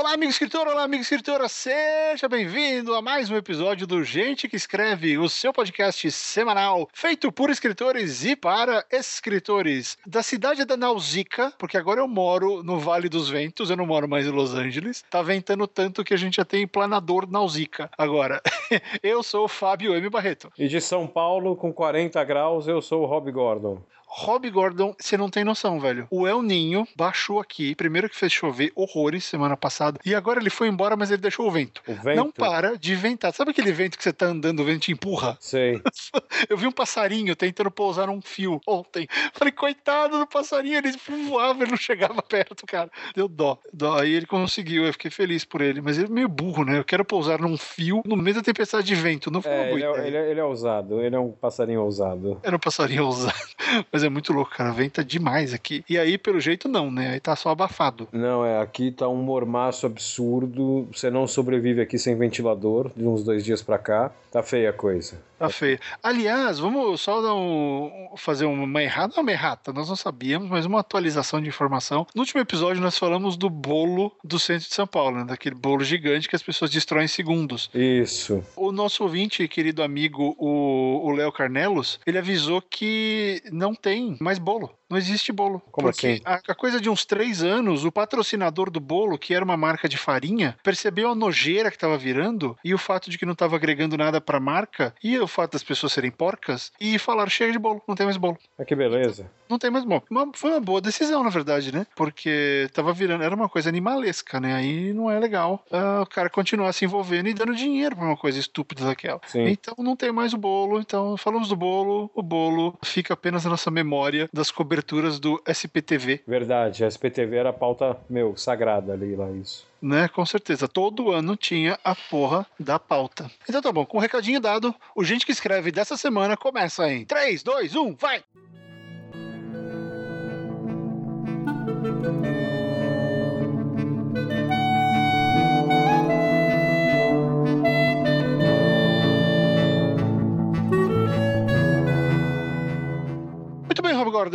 Olá, amigo escritor, olá, amiga escritora, seja bem-vindo a mais um episódio do Gente que Escreve, o seu podcast semanal feito por escritores e para escritores da cidade da Nausicaa, porque agora eu moro no Vale dos Ventos, eu não moro mais em Los Angeles. Tá ventando tanto que a gente já tem planador Nausicaa. Agora, eu sou o Fábio M. Barreto. E de São Paulo, com 40 graus, eu sou o Rob Gordon. Rob Gordon, você não tem noção, velho. O El Ninho baixou aqui, primeiro que fez chover horrores semana passada, e agora ele foi embora, mas ele deixou o vento. O vento? Não para de ventar. Sabe aquele vento que você tá andando, o vento te empurra? Sei. Eu vi um passarinho tentando pousar num fio ontem. Falei, coitado do passarinho, ele voava, ele não chegava perto, cara. Deu dó. dó. Aí ele conseguiu, eu fiquei feliz por ele. Mas ele é meio burro, né? Eu quero pousar num fio no meio da tempestade de vento. Não foi É, uma boa ele, é, ele, é, ele é ousado, ele é um passarinho ousado. Era um passarinho ousado. Mas é muito louco, cara. Venta demais aqui. E aí, pelo jeito, não, né? Aí tá só abafado. Não, é, aqui tá um mormaço absurdo. Você não sobrevive aqui sem ventilador, de uns dois dias pra cá. Tá feia a coisa. Tá feio. Aliás, vamos só um, fazer uma errada, não uma errata, nós não sabíamos, mas uma atualização de informação. No último episódio nós falamos do bolo do centro de São Paulo, né? daquele bolo gigante que as pessoas destroem em segundos. Isso. O nosso ouvinte, querido amigo, o Léo Carnelos, ele avisou que não tem mais bolo. Não existe bolo. Como porque assim? A, a coisa de uns três anos, o patrocinador do bolo, que era uma marca de farinha, percebeu a nojeira que estava virando e o fato de que não estava agregando nada para a marca e o fato das pessoas serem porcas e falaram: chega de bolo, não tem mais bolo. Ah, que beleza. Não tem mais bolo. Uma- foi uma boa decisão, na verdade, né? Porque tava virando, era uma coisa animalesca, né? Aí não é legal ah, o cara continuar se envolvendo e dando dinheiro pra uma coisa estúpida daquela. Sim. Então não tem mais o bolo. Então falamos do bolo. O bolo fica apenas na nossa memória das coberturas do SPTV, Verdade, a SPTV era a pauta, meu, sagrada ali lá, isso. né? Com certeza. Todo ano tinha a porra da pauta. Então tá bom, com o recadinho dado, o Gente que Escreve dessa semana começa em 3, 2, 1, vai!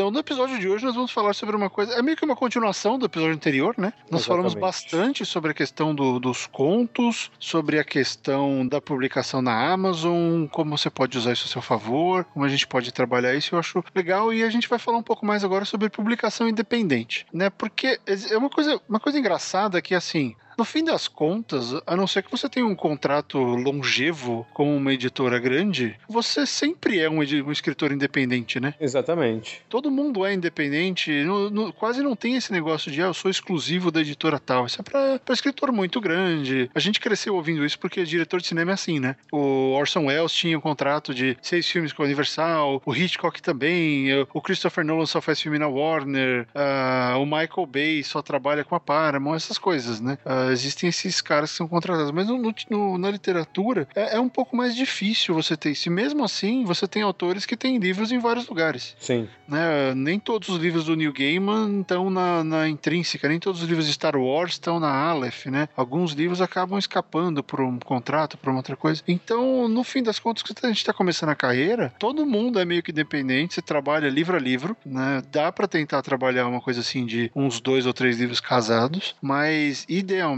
Gordon. No episódio de hoje nós vamos falar sobre uma coisa. É meio que uma continuação do episódio anterior, né? Nós falamos Exatamente. bastante sobre a questão do- dos contos, sobre a questão da publicação na Amazon, como você pode usar isso a seu favor, como a gente pode trabalhar isso. Eu acho legal. E a gente vai falar um pouco mais agora sobre publicação independente, né? Porque é uma coisa, uma coisa engraçada que, assim. No fim das contas, a não ser que você tenha um contrato longevo com uma editora grande, você sempre é um, um escritor independente, né? Exatamente. Todo mundo é independente, no- no- quase não tem esse negócio de ah, eu sou exclusivo da editora tal. Isso é pra, pra escritor muito grande. A gente cresceu ouvindo isso porque diretor de cinema é assim, né? O Orson Welles tinha um contrato de seis filmes com a Universal, o Hitchcock também, o Christopher Nolan só faz filme na Warner, ah, o Michael Bay só trabalha com a Paramount, essas coisas, né? Existem esses caras que são contratados, mas no- no- na literatura é, é um pouco mais difícil você ter isso. E mesmo assim, você tem autores que têm livros em vários lugares Sim. né? Nem todos os livros do Neil Gaiman estão na, na intrínseca, nem todos os livros de Star Wars estão na Aleph, né? Alguns livros acabam escapando por um contrato, por uma outra coisa. Então, no fim das contas, quando a gente está começando a carreira, todo mundo é meio que independente, você trabalha livro a livro, né? Dá para tentar trabalhar uma coisa assim de uns dois ou três livros casados, mas idealmente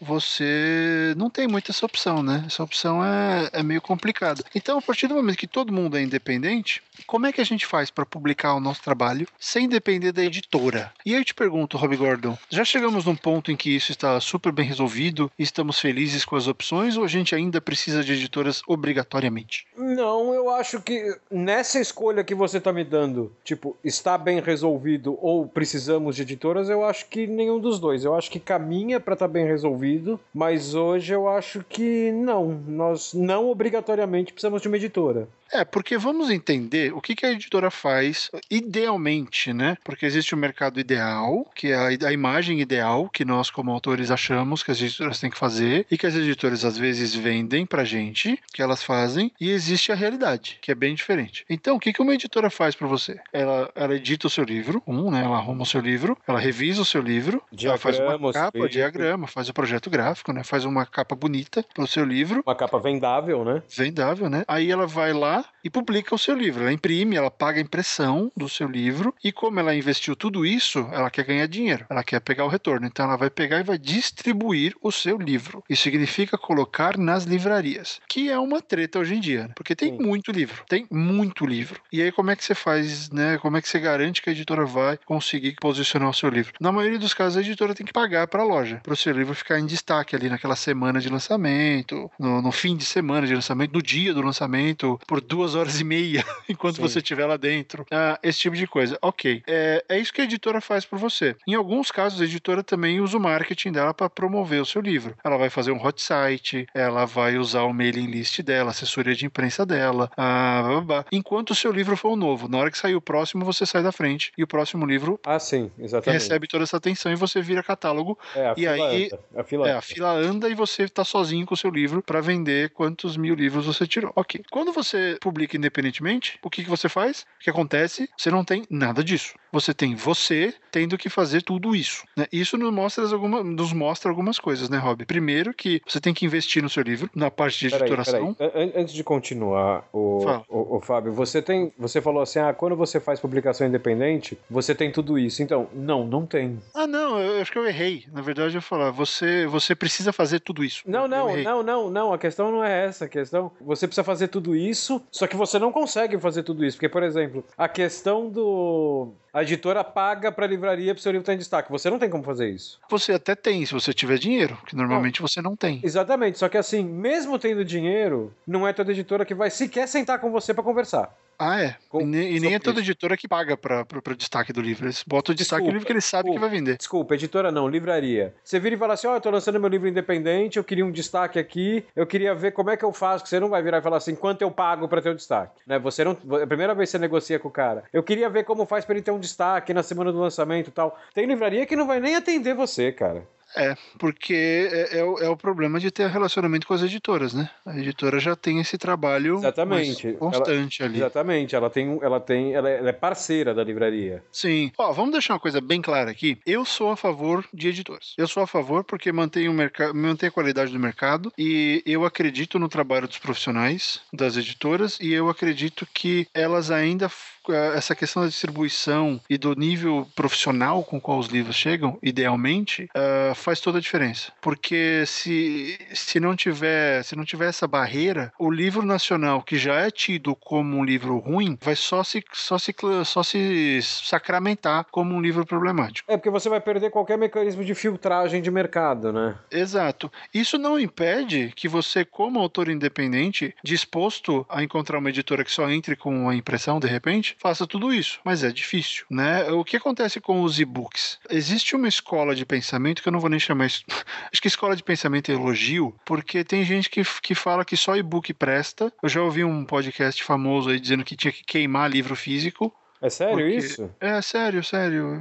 você não tem muito essa opção, né? Essa opção é, é meio complicada. Então, a partir do momento que todo mundo é independente, como é que a gente faz para publicar o nosso trabalho sem depender da editora? E aí eu te pergunto, Rob Gordon, já chegamos num ponto em que isso está super bem resolvido e estamos felizes com as opções ou a gente ainda precisa de editoras obrigatoriamente? Não, eu acho que nessa escolha que você tá me dando, tipo, está bem resolvido ou precisamos de editoras, eu acho que nenhum dos dois. Eu acho que caminha pra estar bem resolvido, mas hoje eu acho que não. Nós não obrigatoriamente precisamos de uma editora. É, porque vamos entender o que, que a editora faz idealmente, né? Porque existe o mercado ideal, que é a, a imagem ideal que nós, como autores, achamos que as editoras têm que fazer e que as editoras às vezes vendem pra gente, que elas fazem, e existe a realidade, que é bem diferente. Então, o que, que uma editora faz pra você? Ela, ela edita o seu livro, um, né? Ela arruma o seu livro, ela revisa o seu livro, ela faz uma Diagrama capa, livros. diagrama, faz o projeto gráfico, né? Faz uma capa bonita pro seu livro. Uma capa vendável, né? Vendável, né? Aí ela vai lá e publica o seu livro. Ela imprime, ela paga a impressão do seu livro e como ela investiu tudo isso, ela quer ganhar dinheiro, ela quer pegar o retorno. Então ela vai pegar e vai distribuir o seu livro. Isso significa colocar nas livrarias, que é uma treta hoje em dia, né? porque tem Sim. muito livro, tem muito livro. E aí como é que você faz, né? Como é que você garante que a editora vai conseguir posicionar o seu livro? Na maioria dos casos a editora tem que pagar para a loja, para o seu livro ficar em destaque ali naquela semana de lançamento, no, no, fim de semana de lançamento, no dia do lançamento, por duas horas e meia, enquanto Sim. você estiver lá dentro. Ah, esse tipo de coisa. Ok. É, é isso que a editora faz por você. Em alguns casos, a editora também usa o marketing dela para promover o seu livro. Ela vai fazer um hot site, ela vai usar o mailing list dela, assessoria de imprensa dela, ah, blá, blá, blá. enquanto o seu livro for novo. Na hora que sair o próximo, você sai da frente e o próximo livro ah, sim, exatamente. recebe toda essa atenção e você vira catálogo. É, e aí anda. A, fila é, a fila anda e você está sozinho com o seu livro para vender quantos mil livros você tirou. Ok. Quando você publica independentemente, o que, que você faz? O que acontece? Você não tem nada disso. Você tem você tendo que fazer tudo isso. Né? Isso nos mostra, alguma, nos mostra algumas coisas, né, Rob? Primeiro que você tem que investir no seu livro, na parte de editoração. Peraí, peraí. Antes de continuar, o, o, o, Fábio, você tem. Você falou assim: ah, quando você faz publicação independente, você tem tudo isso. Então, não, não tem. Ah, não, eu acho que eu errei. Na verdade, eu falar, você, você precisa fazer tudo isso. Não, não, não, não, não. A questão não é essa. A questão. Você precisa fazer tudo isso, só que você não consegue fazer tudo isso. Porque, por exemplo, a questão do a editora paga para a livraria para seu livro estar em destaque. Você não tem como fazer isso. Você até tem, se você tiver dinheiro, que normalmente não. você não tem. Exatamente, só que assim, mesmo tendo dinheiro, não é toda editora que vai sequer sentar com você para conversar. Ah, é. Com... E, nem, e nem é toda editora que paga para o destaque do livro. Eles botam o destaque do livro que eles sabem que vai vender. Desculpa, editora não, livraria. Você vira e fala assim: Ó, oh, eu tô lançando meu livro independente, eu queria um destaque aqui, eu queria ver como é que eu faço. Que você não vai virar e falar assim: quanto eu pago para ter o um destaque. Né? Você não. É a primeira vez que você negocia com o cara. Eu queria ver como faz para ele ter um destaque na semana do lançamento e tal. Tem livraria que não vai nem atender você, cara. É, porque é, é, o, é, o, problema de ter relacionamento com as editoras, né? A editora já tem esse trabalho exatamente. constante ela, ali. Exatamente, ela tem, ela tem, ela é, ela é parceira da livraria. Sim. Ó, vamos deixar uma coisa bem clara aqui. Eu sou a favor de editoras. Eu sou a favor porque mantém o mercado, mantém a qualidade do mercado e eu acredito no trabalho dos profissionais das editoras e eu acredito que elas ainda essa questão da distribuição e do nível profissional com qual os livros chegam, idealmente, uh, faz toda a diferença. Porque se, se não tiver se não tiver essa barreira, o livro nacional que já é tido como um livro ruim, vai só se só se só se sacramentar como um livro problemático. É porque você vai perder qualquer mecanismo de filtragem de mercado, né? Exato. Isso não impede que você, como autor independente, disposto a encontrar uma editora que só entre com a impressão de repente, faça tudo isso, mas é difícil, né? O que acontece com os e-books? Existe uma escola de pensamento que eu não vou nem chamar isso. Acho que escola de pensamento é elogio, porque tem gente que, que fala que só e-book presta. Eu já ouvi um podcast famoso aí dizendo que tinha que queimar livro físico. É sério porque... isso? É sério, sério.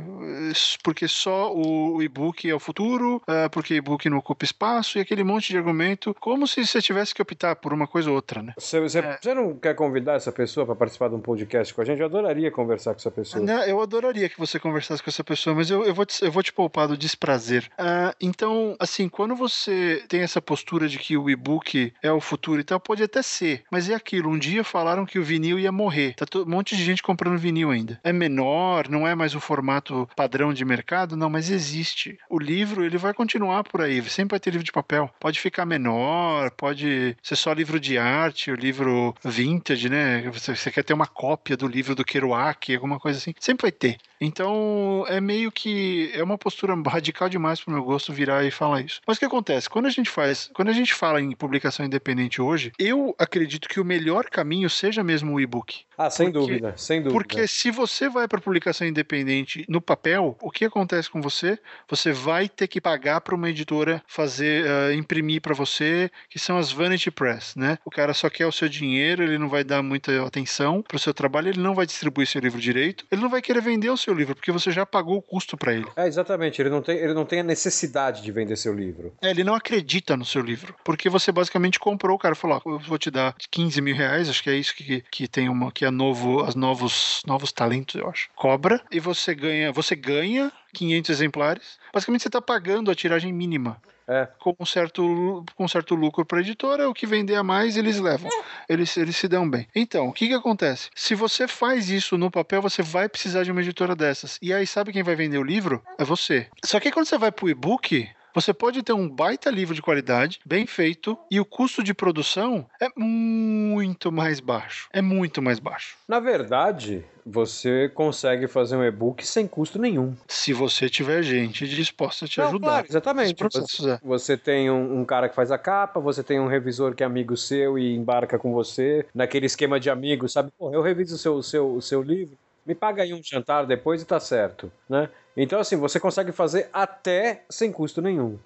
Porque só o e-book é o futuro, é porque e-book não ocupa espaço e aquele monte de argumento, como se você tivesse que optar por uma coisa ou outra, né? Você, você, é. você não quer convidar essa pessoa para participar de um podcast com a gente? Eu adoraria conversar com essa pessoa. Não, eu adoraria que você conversasse com essa pessoa, mas eu, eu, vou, te, eu vou te poupar do desprazer. Uh, então, assim, quando você tem essa postura de que o e-book é o futuro e tal, pode até ser, mas é aquilo. Um dia falaram que o vinil ia morrer. Tá um monte de gente comprando vinil ainda. É menor, não é mais o formato padrão de mercado, não, mas existe. O livro, ele vai continuar por aí, sempre vai ter livro de papel. Pode ficar menor, pode ser só livro de arte, o livro vintage, né? Você, você quer ter uma cópia do livro do Kerouac, alguma coisa assim. Sempre vai ter. Então, é meio que é uma postura radical demais pro meu gosto virar e falar isso. Mas o que acontece? Quando a gente faz, quando a gente fala em publicação independente hoje, eu acredito que o melhor caminho seja mesmo o e-book. Ah, sem porque, dúvida, sem dúvida. Porque se você vai para publicação independente no papel, o que acontece com você? Você vai ter que pagar para uma editora fazer uh, imprimir para você, que são as vanity press, né? O cara só quer o seu dinheiro, ele não vai dar muita atenção para o seu trabalho, ele não vai distribuir seu livro direito, ele não vai querer vender o seu seu livro, porque você já pagou o custo para ele. É, exatamente. Ele não, tem, ele não tem a necessidade de vender seu livro. É, ele não acredita no seu livro. Porque você basicamente comprou, o cara falou: ó, eu vou te dar 15 mil reais, acho que é isso que, que tem uma, que é novo, as novos, novos talentos, eu acho. Cobra, e você ganha, você ganha 500 exemplares. Basicamente você está pagando a tiragem mínima. É. Com um certo, com um certo lucro para a editora, o que vender a mais eles levam. Eles, eles se dão bem. Então, o que, que acontece? Se você faz isso no papel, você vai precisar de uma editora dessas. E aí, sabe quem vai vender o livro? É você. Só que quando você vai para o e-book, você pode ter um baita livro de qualidade, bem feito, e o custo de produção é muito mais baixo. É muito mais baixo. Na verdade, você consegue fazer um e-book sem custo nenhum. Se você tiver gente disposta a te Não, ajudar. claro, exatamente. processo, é. Você tem um, um cara que faz a capa, você tem um revisor que é amigo seu e embarca com você naquele esquema de amigos, sabe? Pô, eu reviso o seu, seu, seu livro, me paga aí um jantar depois e tá certo, né? Então, assim, você consegue fazer até sem custo nenhum.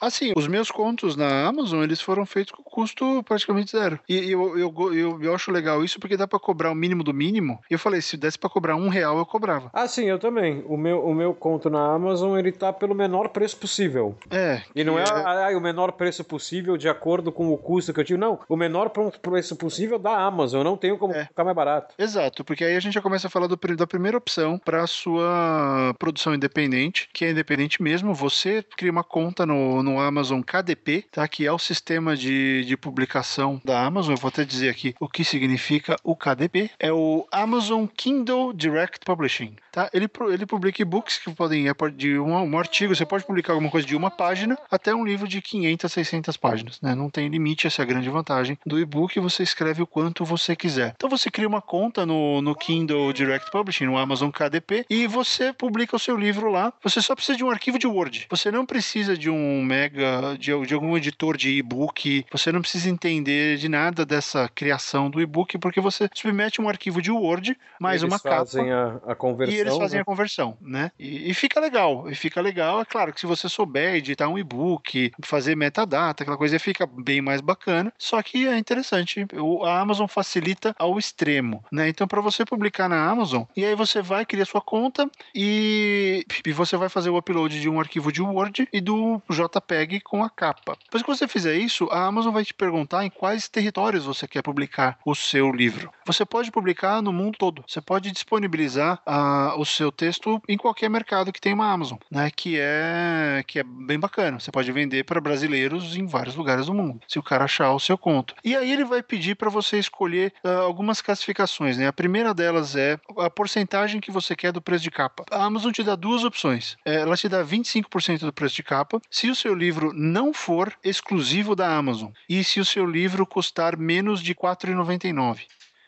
Assim, os meus contos na Amazon, eles foram feitos com custo praticamente zero. E eu, eu, eu, eu, acho legal isso porque dá pra cobrar o mínimo do mínimo. E eu falei, se desse pra cobrar um real, eu cobrava. Ah, sim, eu também. O meu, o meu conto na Amazon, ele tá pelo menor preço possível. É. E não que é, ah, o menor preço possível de acordo com o custo que eu tive. Não, o menor pr- preço possível da Amazon. Eu não tenho como É. ficar mais barato. Exato, porque aí a gente já começa a falar do da primeira opção para sua produção independente, que é independente mesmo. Você cria uma conta no, no Amazon KDP, tá? que é o sistema de, de publicação da Amazon. Eu vou até dizer aqui o que significa o KDP. É o Amazon Kindle Direct Publishing. Tá? Ele, ele publica e-books que podem ir de um, um artigo, você pode publicar alguma coisa de uma página até um livro de 500 a 600 páginas. Né? Não tem limite, essa é a grande vantagem do e-book. Você escreve o quanto você quiser. Então você cria uma conta no, no Kindle Direct Publishing, no Amazon KDP, e você publica o seu livro lá. Você só precisa de um arquivo de Word. Você não precisa de um mega, de, de algum editor de e-book. Você não precisa entender de nada dessa criação do e-book, porque você submete um arquivo de Word, mais Eles uma fazem capa. a, a conversão. E eles fazem né? a conversão, né? E, e fica legal, e fica legal. É claro que se você souber editar um e-book, fazer metadata, aquela coisa, fica bem mais bacana. Só que é interessante, o- a Amazon facilita ao extremo, né? Então, para você publicar na Amazon, e aí você vai criar sua conta e, e você vai fazer o upload de um arquivo de Word e do JPEG com a capa. Depois que você fizer isso, a Amazon vai te perguntar em quais territórios você quer publicar o seu livro. Você pode publicar no mundo todo. Você pode disponibilizar ah, o seu texto em qualquer mercado que tem uma Amazon, né? Que é que é bem bacana. Você pode vender para brasileiros em vários lugares do mundo, se o cara achar o seu conto. E aí ele vai pedir para você escolher ah, algumas classificações, né? A primeira delas é a porcentagem que você quer do preço de capa. A Amazon te dá duas opções. É, Ela te dá 25% do preço de capa se o seu livro não for exclusivo da Amazon e se o seu livro custar menos de R$ 4,99.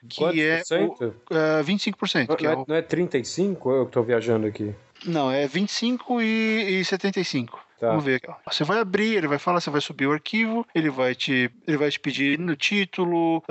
Que Quantos é o, ah, 25%. Que Não, é é, o- não é 35 ou eu que tô viajando aqui? não, é 25 e, e 75. Tá. Vamos ver. Você vai abrir, ele vai falar, você vai subir o arquivo, ele vai te, ele vai te pedir no título,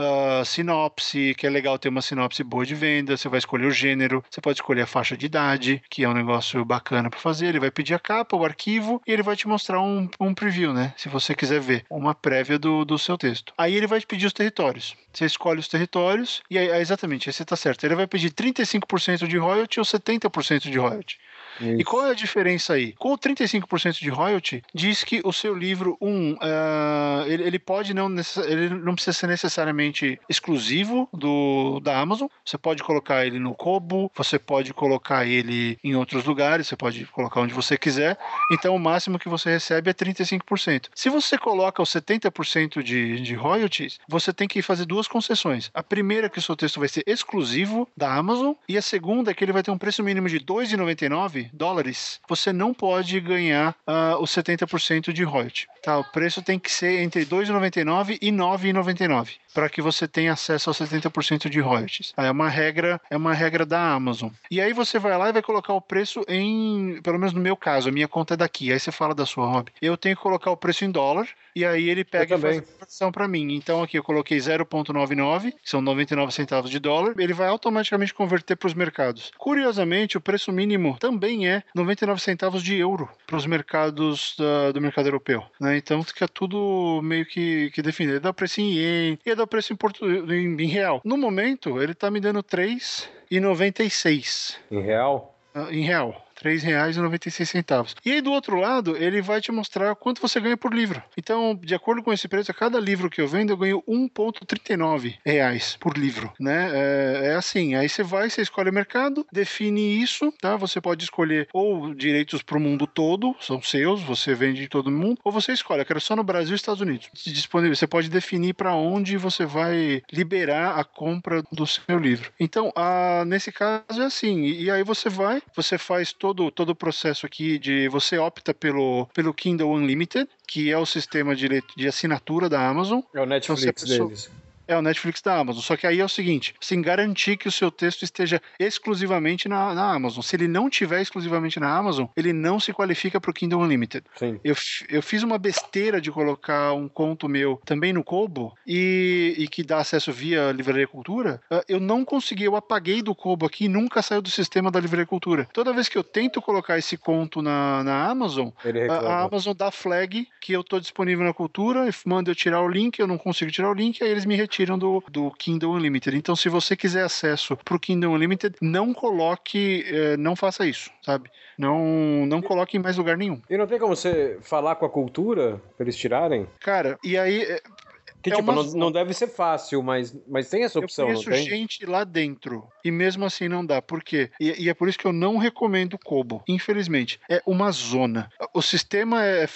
sinopse, que é legal ter uma sinopse boa de venda. Você vai escolher o gênero, você pode escolher a faixa de idade, que é um negócio bacana para fazer. Ele vai pedir a capa, o arquivo, e ele vai te mostrar um, um preview, né? Se você quiser ver, uma prévia do, do seu texto. Aí ele vai te pedir os territórios. Você escolhe os territórios, e aí, exatamente, aí você tá certo. Ele vai pedir 35% de royalty ou 70% de royalty. E Isso. qual é a diferença aí? Com o 35% de royalty, diz que o seu livro, um, ah, ele, ele pode não, ele não precisa ser necessariamente exclusivo do, da Amazon. Você pode colocar ele no Kobo, você pode colocar ele em outros lugares, você pode colocar onde você quiser. Então o máximo que você recebe é 35%. Se você coloca os 70% de, de royalties, você tem que fazer duas concessões. A primeira é que o seu texto vai ser exclusivo da Amazon e a segunda é que ele vai ter um preço mínimo de 2,99 dólares. Você não pode ganhar ah, os 70% de royalty. Tá? O preço tem que ser entre 2,99 e 9,99 para que você tenha acesso aos 70% de royalties. É uma regra, é uma regra da Amazon. E aí você vai lá e vai colocar o preço em, pelo menos no meu caso, a minha conta é daqui. Aí você fala da sua hobby. Eu tenho que colocar o preço em dólar e aí ele pega e faz a conversão para mim. Então aqui eu coloquei 0.99, que são 99 centavos de dólar, ele vai automaticamente converter para os mercados. Curiosamente, o preço mínimo também é 99 centavos de euro para os mercados da- do mercado europeu. né? Então fica tudo meio que, que definido. Ele dá o preço em ien e dá o preço em, portu... em, em real. No momento, ele está me dando 3,96 Em real? ah, em real. R$ 3,96. E aí, do outro lado, ele vai te mostrar quanto você ganha por livro. Então, de acordo com esse preço, a cada livro que eu vendo, eu ganho 1,39 reais por livro. Né? É, é, assim, aí você vai, você escolhe o mercado, define isso, tá? Você pode escolher ou direitos para o mundo todo, são seus, você vende em todo mundo, ou você escolhe, eu quero só no Brasil e Estados Unidos. Disponível, você pode definir para onde você vai liberar a compra do seu livro. Então, a, nesse caso é assim, e, e aí você vai, você faz todo, todo o processo aqui de você opta pelo, pelo Kindle Unlimited, que é o sistema de, de assinatura da Amazon. É o Netflix então, pessoa... deles. É o Netflix da Amazon. Só que aí é o seguinte: sem garantir que o seu texto esteja exclusivamente na, na Amazon. Se ele não tiver exclusivamente na Amazon, ele não se qualifica para o Kindle Unlimited. Sim. Eu, eu fiz uma besteira de colocar um conto meu também no Kobo e, e que dá acesso via Livraria Cultura. Ah, eu não consegui, eu apaguei do Kobo aqui e nunca saiu do sistema da Livraria Cultura. Toda vez que eu tento colocar esse conto na, na Amazon, a, a, Amazon dá flag que eu estou disponível na cultura, manda eu tirar o link, eu não consigo tirar o link, aí eles me retiram tiram do, do Kindle Unlimited. Então, se você quiser acesso para o Kindle Unlimited, não coloque, eh, não faça isso, sabe? Não, não coloque em mais lugar nenhum. E não tem como você falar com a cultura para eles tirarem? Cara, e aí eh, que, é tipo, uma... não, não, deve ser fácil, mas, mas tem essa opção, eu conheço não tem? gente lá dentro e mesmo assim não dá. Por quê? E, e, é por isso que eu não recomendo o Kobo, infelizmente. É uma zona. O sistema é...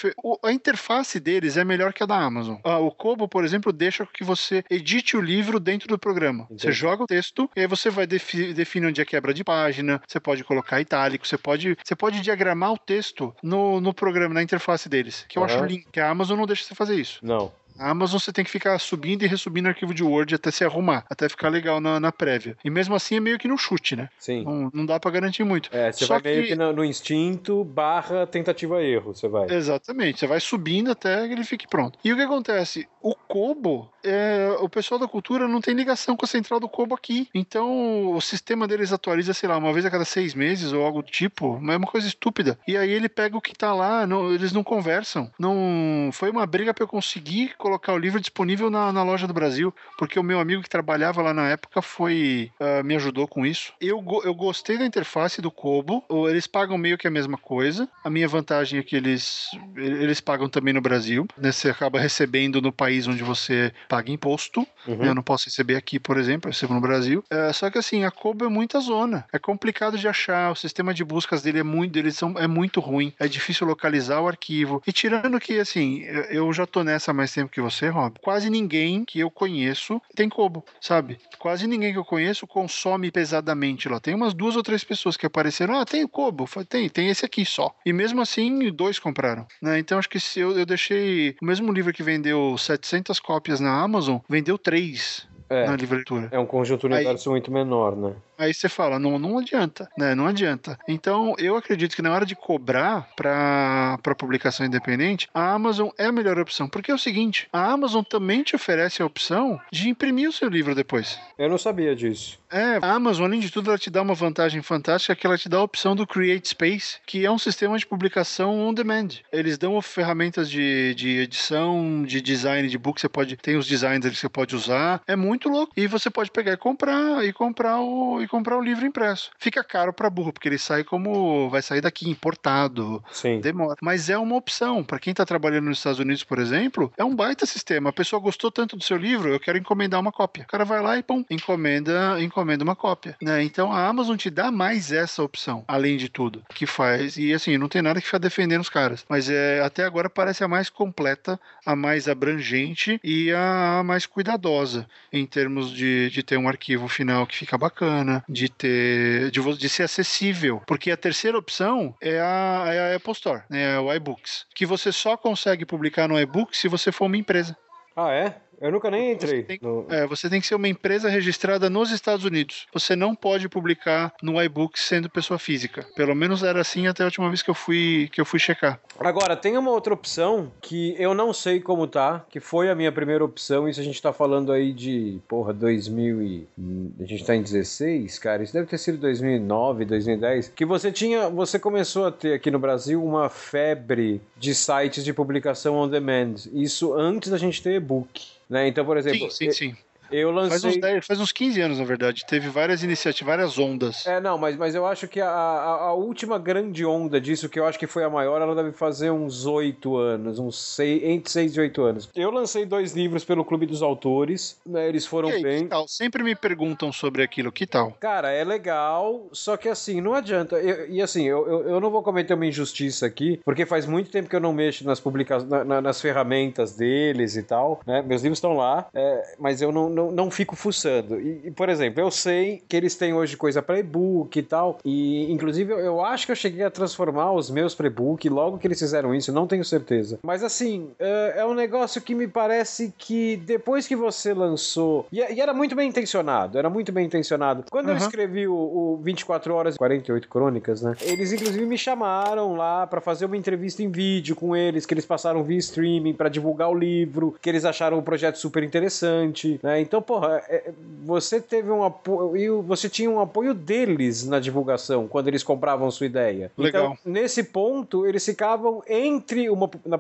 A interface deles é melhor que a da Amazon. Ah, o Kobo, por exemplo, deixa que você edite o livro dentro do programa. Entendi. Você joga o texto e aí você vai defi definir onde é quebra de página, você pode colocar itálico, você pode, você pode diagramar o texto no, no programa, na interface deles. Que eu uhum. acho lindo, que a Amazon não deixa você fazer isso. Não. A Amazon você tem que ficar subindo e resubindo arquivo de Word até se arrumar, até ficar legal na, na prévia. E mesmo assim é meio que no chute, né? Sim. Não, não dá para garantir muito. É, você Só vai meio que, que no, no, instinto barra tentativa erro, você vai. Exatamente, você vai subindo até que ele fique pronto. E o que acontece? O Kobo, é, o pessoal da cultura não tem ligação com a central do Kobo aqui. Então o sistema deles atualiza, sei lá, uma vez a cada seis meses ou algo do tipo. É uma coisa estúpida. E aí ele pega o que tá lá, não, eles não conversam. Não Foi uma briga para eu conseguir colocar o livro disponível na, na, loja do Brasil, porque o meu amigo que trabalhava lá na época foi uh, me ajudou com isso. Eu, eu gostei da interface do Kobo. Eles pagam meio que a mesma coisa. A minha vantagem é que eles, eles pagam também no Brasil. Né? Você acaba recebendo no país onde você paga imposto. Uhum. Eu não posso receber aqui, por exemplo, eu recebo no Brasil. Uh, só que assim, a Kobo é muita zona. É complicado de achar. O sistema de buscas dele é muito, eles são, é muito ruim. É difícil localizar o arquivo. E tirando que, assim, eu já tô nessa há mais tempo que você, Rob, quase ninguém que eu conheço tem Kobo, sabe? Quase ninguém que eu conheço consome pesadamente lá. Tem umas duas ou três pessoas que apareceram, ah, tem o Kobo, tem, tem esse aqui só. E mesmo assim, dois compraram, né? Então acho que se eu, eu deixei o mesmo livro que vendeu 700 cópias na Amazon, vendeu três é, na livratura. É um conjunto universo Aí, muito menor, né? Aí você fala, não, não adianta, né? Não adianta. Então, eu acredito que na hora de cobrar para publicação independente, a Amazon é a melhor opção. Porque é o seguinte, a Amazon também te oferece a opção de imprimir o seu livro depois. Eu não sabia disso. É, a Amazon, além de tudo, ela te dá uma vantagem fantástica que ela te dá a opção do Create Space, que é um sistema de publicação on demand. Eles dão ferramentas de, de edição, de design de book, você pode, tem os designs que você pode usar. É muito louco. E você pode pegar e comprar e comprar o comprar o livro impresso. Fica caro para burro, porque ele sai como vai sair daqui importado. Sim. Demora. Mas é uma opção. Para quem está trabalhando nos Estados Unidos, por exemplo, é um baita sistema. A pessoa gostou tanto do seu livro, eu quero encomendar uma cópia. O cara vai lá e pum, encomenda, encomenda uma cópia. Né? Então a Amazon te dá mais essa opção, além de tudo, que faz. E assim, não tem nada que ficar defendendo os caras. Mas é, até agora parece a mais completa, a mais abrangente e a mais cuidadosa em termos de, de ter um arquivo final que fica bacana, de ter, de, de ser acessível, porque a terceira opção é a, é a Apple Store, né, é o iBooks, que você só consegue publicar no iBook se você for uma empresa. Ah, é? Eu nunca nem entrei. Você tem, no... é, você tem que ser uma empresa registrada nos Estados Unidos. Você não pode publicar no iBook sendo pessoa física. Pelo menos era assim até a última vez que eu fui que eu fui checar. Agora, tem uma outra opção que eu não sei como tá, que foi a minha primeira opção. Isso a gente tá falando aí de, porra, 2000 e... A gente tá em 16, cara. Isso deve ter sido 2009, 2010. Que você tinha... Você começou a ter aqui no Brasil uma febre de sites de publicação on demand. Isso antes da gente ter e-book. Né? Então, por exemplo, sim, sim, sim. Eu lancei. Faz uns, 10, faz uns 15 anos, na verdade. Teve várias iniciativas, várias ondas. É, não, mas, mas eu acho que a, a, a, última grande onda disso, que eu acho que foi a maior, ela deve fazer uns 8 anos, uns 6, entre 6 e 8 anos. Eu lancei dois livros pelo Clube dos Autores, né, eles foram aí, bem. Que tal? Sempre me perguntam sobre aquilo, que tal? Cara, é legal, só que assim, não adianta. Eu, e assim, eu, eu, eu, não vou cometer uma injustiça aqui, porque faz muito tempo que eu não mexo nas publicações, na, na, nas ferramentas deles e tal, né? Meus livros estão lá, é, mas eu não, não, não fico fuçando. E, e, por exemplo, eu sei que eles têm hoje coisa para e-book e tal, e inclusive eu, eu acho que eu cheguei a transformar os meus para e-book logo que eles fizeram isso, não tenho certeza. Mas assim, é, é um negócio que me parece que depois que você lançou, e, e era muito bem intencionado, era muito bem intencionado. Quando uhum. eu escrevi o, o 24 horas e 48 crônicas, né? Eles inclusive me chamaram lá para fazer uma entrevista em vídeo com eles, que eles passaram via streaming para divulgar o livro, que eles acharam o projeto super interessante, né? Então, porra, é, você teve um apoio, você tinha um apoio deles na divulgação quando eles compravam sua ideia. Legal. Então, nesse ponto, eles ficavam entre uma na,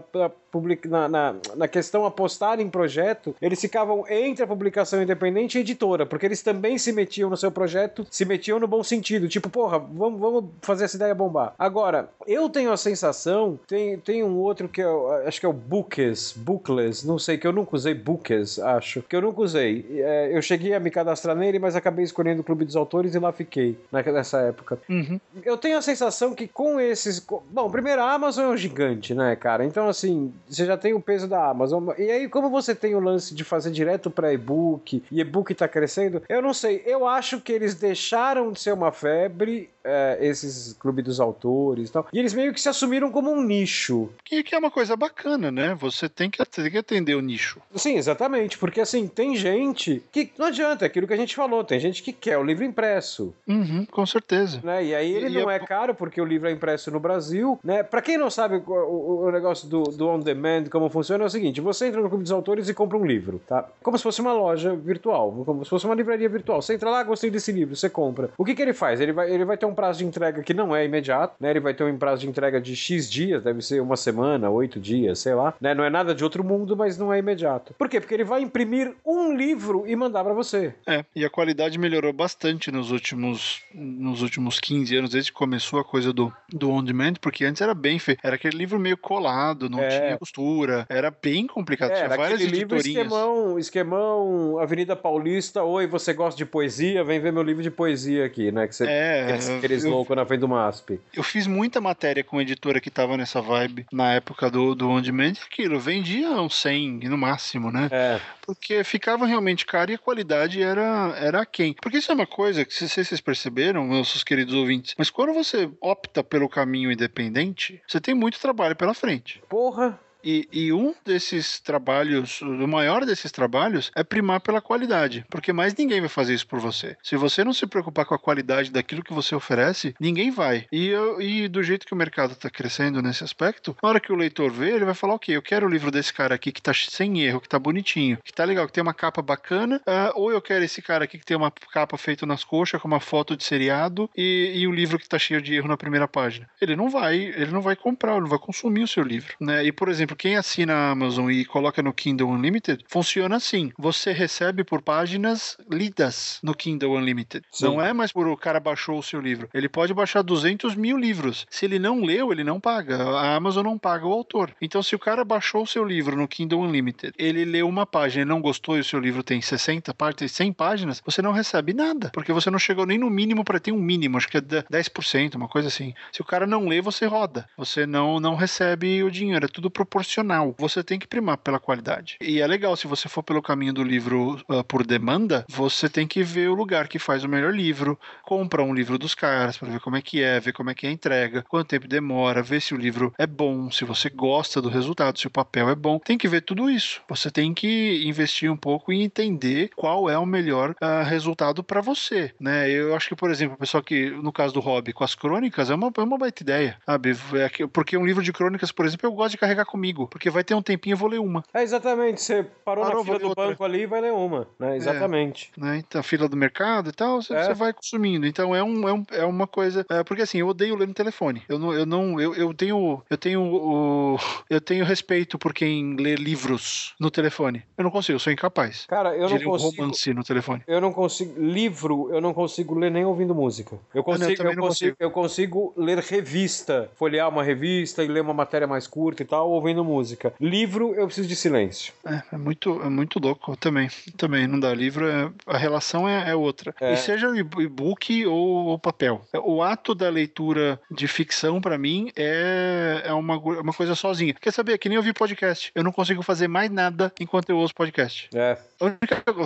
na, na, na questão apostar em projeto, eles ficavam entre a publicação independente e a editora, porque eles também se metiam no seu projeto, se metiam no bom sentido, tipo, porra, vamos, vamos fazer essa ideia bombar. Agora, eu tenho a sensação, tem, tem um outro que eu acho que é o Bookless, Bookless, não sei, que eu nunca usei Bookless, acho, que eu nunca usei. É, eu cheguei a me cadastrar nele, mas acabei escolhendo o Clube dos Autores e lá fiquei, nessa época. Uhum. Eu tenho a sensação que com esses... Bom, primeiro, a Amazon é um gigante, né, cara? Então, assim, você já tem o peso da Amazon. E aí, como você tem o lance de fazer direto para e-book, e e-book tá crescendo, eu não sei. Eu acho que eles deixaram de ser uma febre é, esses clubes dos autores e tal. E eles meio que se assumiram como um nicho. Que, que é uma coisa bacana, né? Você tem que, tem que atender o nicho. Sim, exatamente. Porque assim, tem gente que não adianta, é aquilo que a gente falou, tem gente que quer o livro impresso. Uhum, com certeza. Né? E aí ele e não é... é... caro porque o livro é impresso no Brasil. Né? Pra quem não sabe o, o, o negócio do, do on-demand, como funciona, é o seguinte: você entra no clube dos autores e compra um livro, tá? Como se fosse uma loja virtual, como se fosse uma livraria virtual. Você entra lá, gostei desse livro, você compra. O que, que ele faz? Ele vai, ele vai ter um prazo de entrega que não é imediato, né? Ele vai ter um prazo de entrega de X dias, deve ser uma semana, oito dias, sei lá, né? Não é nada de outro mundo, mas não é imediato. Por quê? Porque ele vai imprimir um livro e mandar para você. É, e a qualidade melhorou bastante nos últimos, nos últimos 15 anos, desde que começou a coisa do, do on-demand, porque antes era bem feito. Era aquele livro meio colado, não é. tinha costura, era bem complicado, é, tinha várias editorinhas. Livro esquemão, esquemão, Avenida Paulista, oi, você gosta de poesia? Vem ver meu livro de poesia aqui, né? Que você, é, aqueles, aqueles eu, na frente do MASP. Eu fiz muita matéria com editora que tava nessa vibe na época do, do On Demand. Aquilo, vendia uns 100 no máximo, né? É. Porque ficava realmente caro e a qualidade era, era quem. Porque isso é uma coisa que, se vocês perceberam, meus queridos ouvintes, mas quando você opta pelo caminho independente, você tem muito trabalho pela frente. Porra! E, e, um desses trabalhos, o maior desses trabalhos, é primar pela qualidade, porque mais ninguém vai fazer isso por você. Se você não se preocupar com a qualidade daquilo que você oferece, ninguém vai. E, eu, e do jeito que o mercado está crescendo nesse aspecto, na hora que o leitor vê, ele vai falar: ok, eu quero o livro desse cara aqui que tá sem erro, que tá bonitinho, que tá legal, que tem uma capa bacana, uh, ou eu quero esse cara aqui que tem uma capa feita nas coxas, com uma foto de seriado e, e o livro que tá cheio de erro na primeira página. Ele não vai, ele não vai comprar, ele não vai consumir o seu livro. Né? E, por exemplo, exemplo, quem assina a Amazon e coloca no Kindle Unlimited, funciona assim. Você recebe por páginas lidas no Kindle Unlimited. Sim. Não é mais por o cara baixou o seu livro. Ele pode baixar 200 mil livros. Se ele não leu, ele não paga. A Amazon não paga o autor. Então, se o cara baixou o seu livro no Kindle Unlimited, ele leu uma página e não gostou e o seu livro tem 60 partes, 100 páginas, você não recebe nada. Porque você não chegou nem no mínimo para ter um mínimo, acho que é 10%, uma coisa assim. Se o cara não lê, você roda. Você não, não recebe o dinheiro. É tudo proporcional proporcional. Você tem que primar pela qualidade. E é legal, se você for pelo caminho do livro uh, por demanda, você tem que ver o lugar que faz o melhor livro, compra um livro dos caras para ver como é que é, ver como é que é a entrega, quanto tempo demora, ver se o livro é bom, se você gosta do resultado, se o papel é bom. Tem que ver tudo isso. Você tem que investir um pouco e entender qual é o melhor uh, resultado para você, né? Eu acho que, por exemplo, o pessoal que, no caso do hobby, com as crônicas, é uma, é uma baita ideia, sabe? É porque um livro de crônicas, por exemplo, eu gosto de carregar comigo comigo, porque vai ter um tempinho eu vou ler uma. É, exatamente. Você parou, Parou, na fila do outra. banco ali e vai ler uma. Né? Exatamente. Né? Então, fila do mercado e tal, você, É. você vai consumindo. Então é, um, é, um- é uma coisa. é, porque assim, eu odeio ler no telefone. Eu não, eu não, eu, eu tenho, eu tenho o, eu tenho respeito por quem lê livros no telefone. Eu não consigo, eu sou incapaz. Cara, eu não ler consigo. romance no telefone. Eu não consigo. Livro, eu não consigo ler nem ouvindo música. Eu Ah, não, eu consigo, eu, não consigo, eu consigo ler revista, folhear uma revista e ler uma matéria mais curta e tal, ouvindo música. Livro, eu preciso de silêncio. É, é muito, é muito louco também. Também não dá livro, é- a relação é, é outra. É. E seja e-book ou, ou papel. O ato da leitura de ficção, pra mim, é, é uma, uma coisa sozinha. Quer saber? Que nem ouvir podcast. Eu não consigo fazer mais nada enquanto eu ouço podcast. É.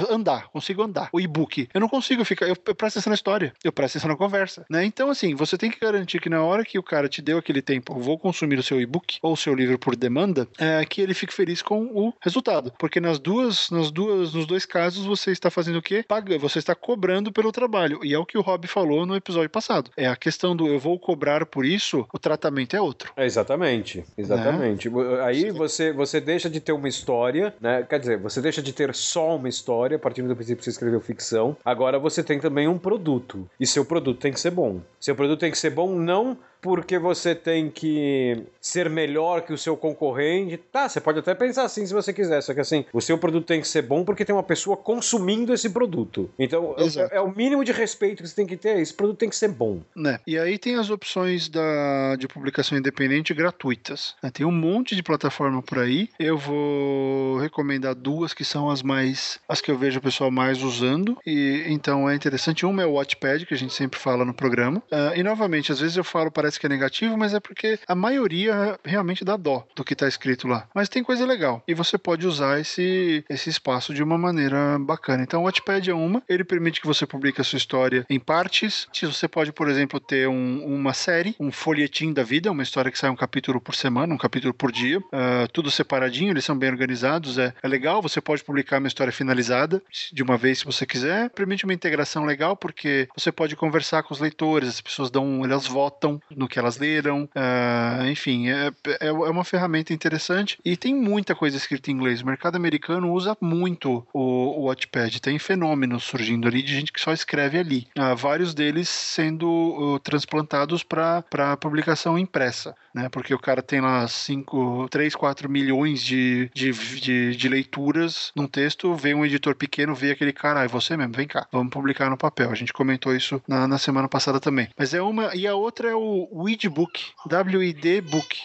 Andar, consigo andar. O e-book. Eu não consigo ficar. Eu, eu presto atenção na história. Eu presto atenção na conversa. Né? Então, assim, você tem que garantir que na hora que o cara te deu aquele tempo, eu vou consumir o seu e-book ou o seu livro por demanda, é, que ele fique feliz com o resultado. Porque nas duas, nas duas, nos dois casos, você está fazendo o quê? Paga, você está cobrando pelo trabalho. E é o que o Rob falou no episódio passado. É a questão do eu vou cobrar por isso, o tratamento é outro. É, exatamente, exatamente. Aí você, você deixa de ter uma história, né? Quer dizer, você deixa de ter só uma história, a partir do princípio que você escreveu ficção. Agora você tem também um produto. E seu produto tem que ser bom. Seu produto tem que ser bom não porque você tem que ser melhor que o seu concorrente. Tá, você pode até pensar assim se você quiser, só que assim, o seu produto tem que ser bom porque tem uma pessoa consumindo esse produto. Então, é, é o mínimo de respeito que você tem que ter. Esse produto tem que ser bom. né? E aí tem as opções da, de publicação independente gratuitas. né? Tem um monte de plataforma por aí. Eu vou recomendar duas que são as mais as que eu vejo o pessoal mais usando. E então é interessante. Uma é o Watchpad, que a gente sempre fala no programa. Ah, e novamente, às vezes eu falo, parece que é negativo, mas é porque a maioria realmente dá dó do que está escrito lá. Mas tem coisa legal. E você pode usar esse, esse espaço de uma maneira bacana. Então o Watchpad é uma, ele permite que você publique a sua história em partes. Você pode, por exemplo, ter um- uma série, um folhetim da vida, uma história que sai um capítulo por semana, um capítulo por dia, ah, tudo separadinho, eles são bem organizados, é, é legal. Você pode publicar uma história finalizada de uma vez se você quiser. Permite uma integração legal porque você pode conversar com os leitores, as pessoas dão, elas votam no que elas leram, ah, enfim, é, é, é uma ferramenta interessante e tem muita coisa escrita em inglês. O mercado americano usa muito o, o Wattpad, tem fenômenos surgindo ali de gente que só escreve ali. Ah, vários deles sendo uh, transplantados para publicação impressa, né? Porque o cara tem lá 5, 3, 4 milhões de, de, de, de leituras num texto, vê um editor pequeno, vê aquele cara, ah, é você mesmo, vem cá, vamos publicar no papel. A gente comentou isso na, na semana passada também. Mas é uma, e a outra é o Widbook, W-I-D Book.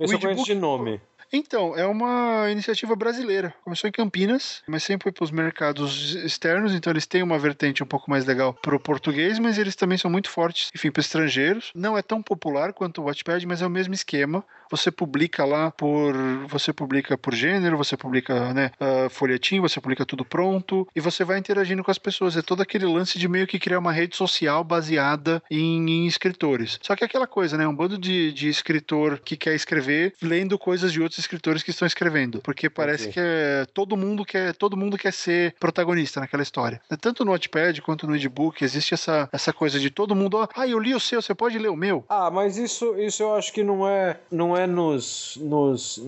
Esse eu conheço Widbook- de nome. Então, é uma iniciativa brasileira. Começou em Campinas, mas sempre foi para os mercados externos, então eles têm uma vertente um pouco mais legal para o português, mas eles também são muito fortes, enfim, para estrangeiros. Não é tão popular quanto o Wattpad, mas é o mesmo esquema. Você publica lá por. Você publica por gênero, você publica né, ah, folhetim, você publica tudo pronto e você vai interagindo com as pessoas. É todo aquele lance de meio que criar uma rede social baseada em, em escritores. Só que é aquela coisa, né? Um bando de, de escritor que quer escrever lendo coisas de outros escritores que estão escrevendo. Porque parece Ok. que é, todo mundo quer todo mundo quer ser protagonista naquela história. Tanto no Wattpad quanto no Edbook existe essa, essa coisa de todo mundo, ah, eu li o seu, você pode ler o meu. Ah, mas isso, isso eu acho que não é, não é nos, nos,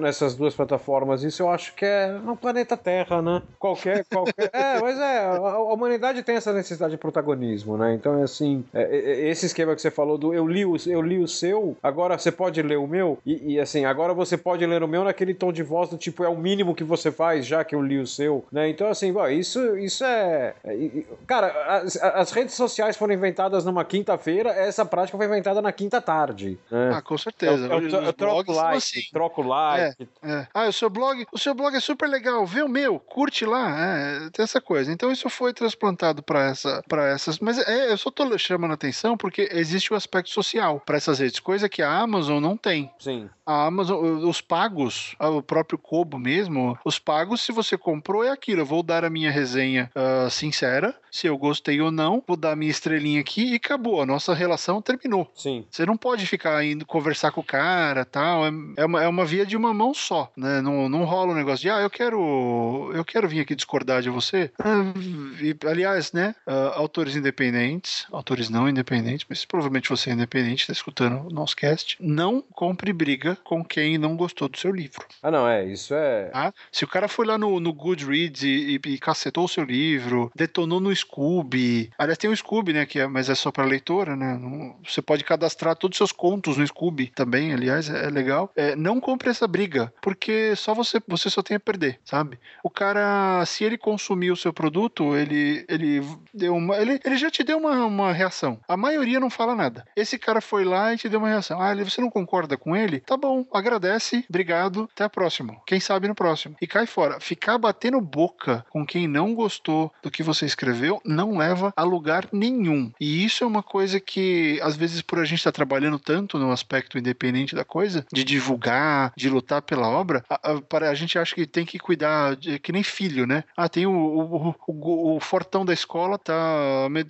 nessas duas plataformas. Isso eu acho que é no planeta Terra, né? Qualquer, qualquer. é, mas é. A, a humanidade tem essa necessidade de protagonismo, né? Então é assim. é, é, é, esse esquema que você falou do eu li o, eu li o seu, agora você pode ler o meu e, e, assim agora você pode ler o meu naquele tom de voz do tipo é o mínimo que você faz já que eu li o seu, né? Então assim, bom, isso, isso é, é- cara, as, as redes sociais foram inventadas numa quinta-feira, essa prática foi inventada na quinta tarde. Né? Ah, com certeza. eu, eu, eu troco like, assim. troco like. É. Ah, o seu blog, o seu blog é super legal, vê o meu, curte lá, é, tem essa coisa. Então isso foi transplantado para essa, para essas, mas é, eu só tô chamando a atenção porque existe o aspecto social para essas redes, coisa que a Amazon não tem. Sim. A Amazon, os pagos, o próprio Kobo mesmo, os pagos, se você comprou, é aquilo. Eu vou dar a minha resenha ah, sincera, se eu gostei ou não, vou dar a minha estrelinha aqui e acabou. A nossa relação terminou. Sim. Você não pode ficar indo conversar com o cara tal. É, é, uma, é uma via de uma mão só, né? Não, não rola um negócio de, ah, eu quero. Eu quero vir aqui discordar de você. Ah, e, aliás, né? ah, autores independentes, autores não independentes, mas provavelmente você é independente, está escutando o nosso cast. Não compre briga com quem não gostou gostou do seu livro. Ah, não, é, isso é. Tá? Se o cara foi lá no, no Goodreads e, e, e cacetou o seu livro, detonou no Scooby. Aliás, tem o Scooby, né? Que é, mas é só para leitora, né? Não, você pode cadastrar todos os seus contos no Scooby também, aliás, é, é legal. É, não compre essa briga, porque só você, você só tem a perder, sabe? O cara, se ele consumir o seu produto, ele, ele deu uma. Ele, ele já te deu uma, uma reação. A maioria não fala nada. Esse cara foi lá e te deu uma reação. Ah, você não concorda com ele? Tá bom, agradece, obrigado, até a próxima. Quem sabe no próximo. E cai fora. Ficar batendo boca com quem não gostou do que você escreveu não leva a lugar nenhum. E isso é uma coisa que, às vezes, por a gente estar tá trabalhando tanto no aspecto independente da coisa, de divulgar, de lutar pela obra, a, a, a gente acha que tem que cuidar, de, que nem filho, né? Ah, tem o, o, o, o fortão da escola tá,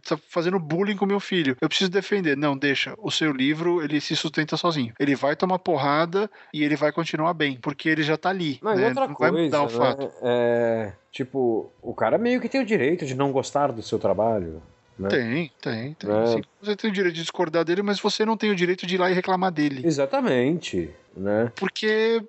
tá fazendo bullying com meu filho. Eu preciso defender. Não, deixa. O seu livro, ele se sustenta sozinho. Ele vai tomar porrada e ele vai continuar bem, porque ele já tá ali. Não, né? e outra não coisa, vai mudar o né? fato. É, tipo, o cara meio que tem o direito de não gostar do seu trabalho. Né? Tem, tem, tem. É. Sim, você tem o direito de discordar dele, mas você não tem o direito de ir lá e reclamar dele. Exatamente. Né? Porque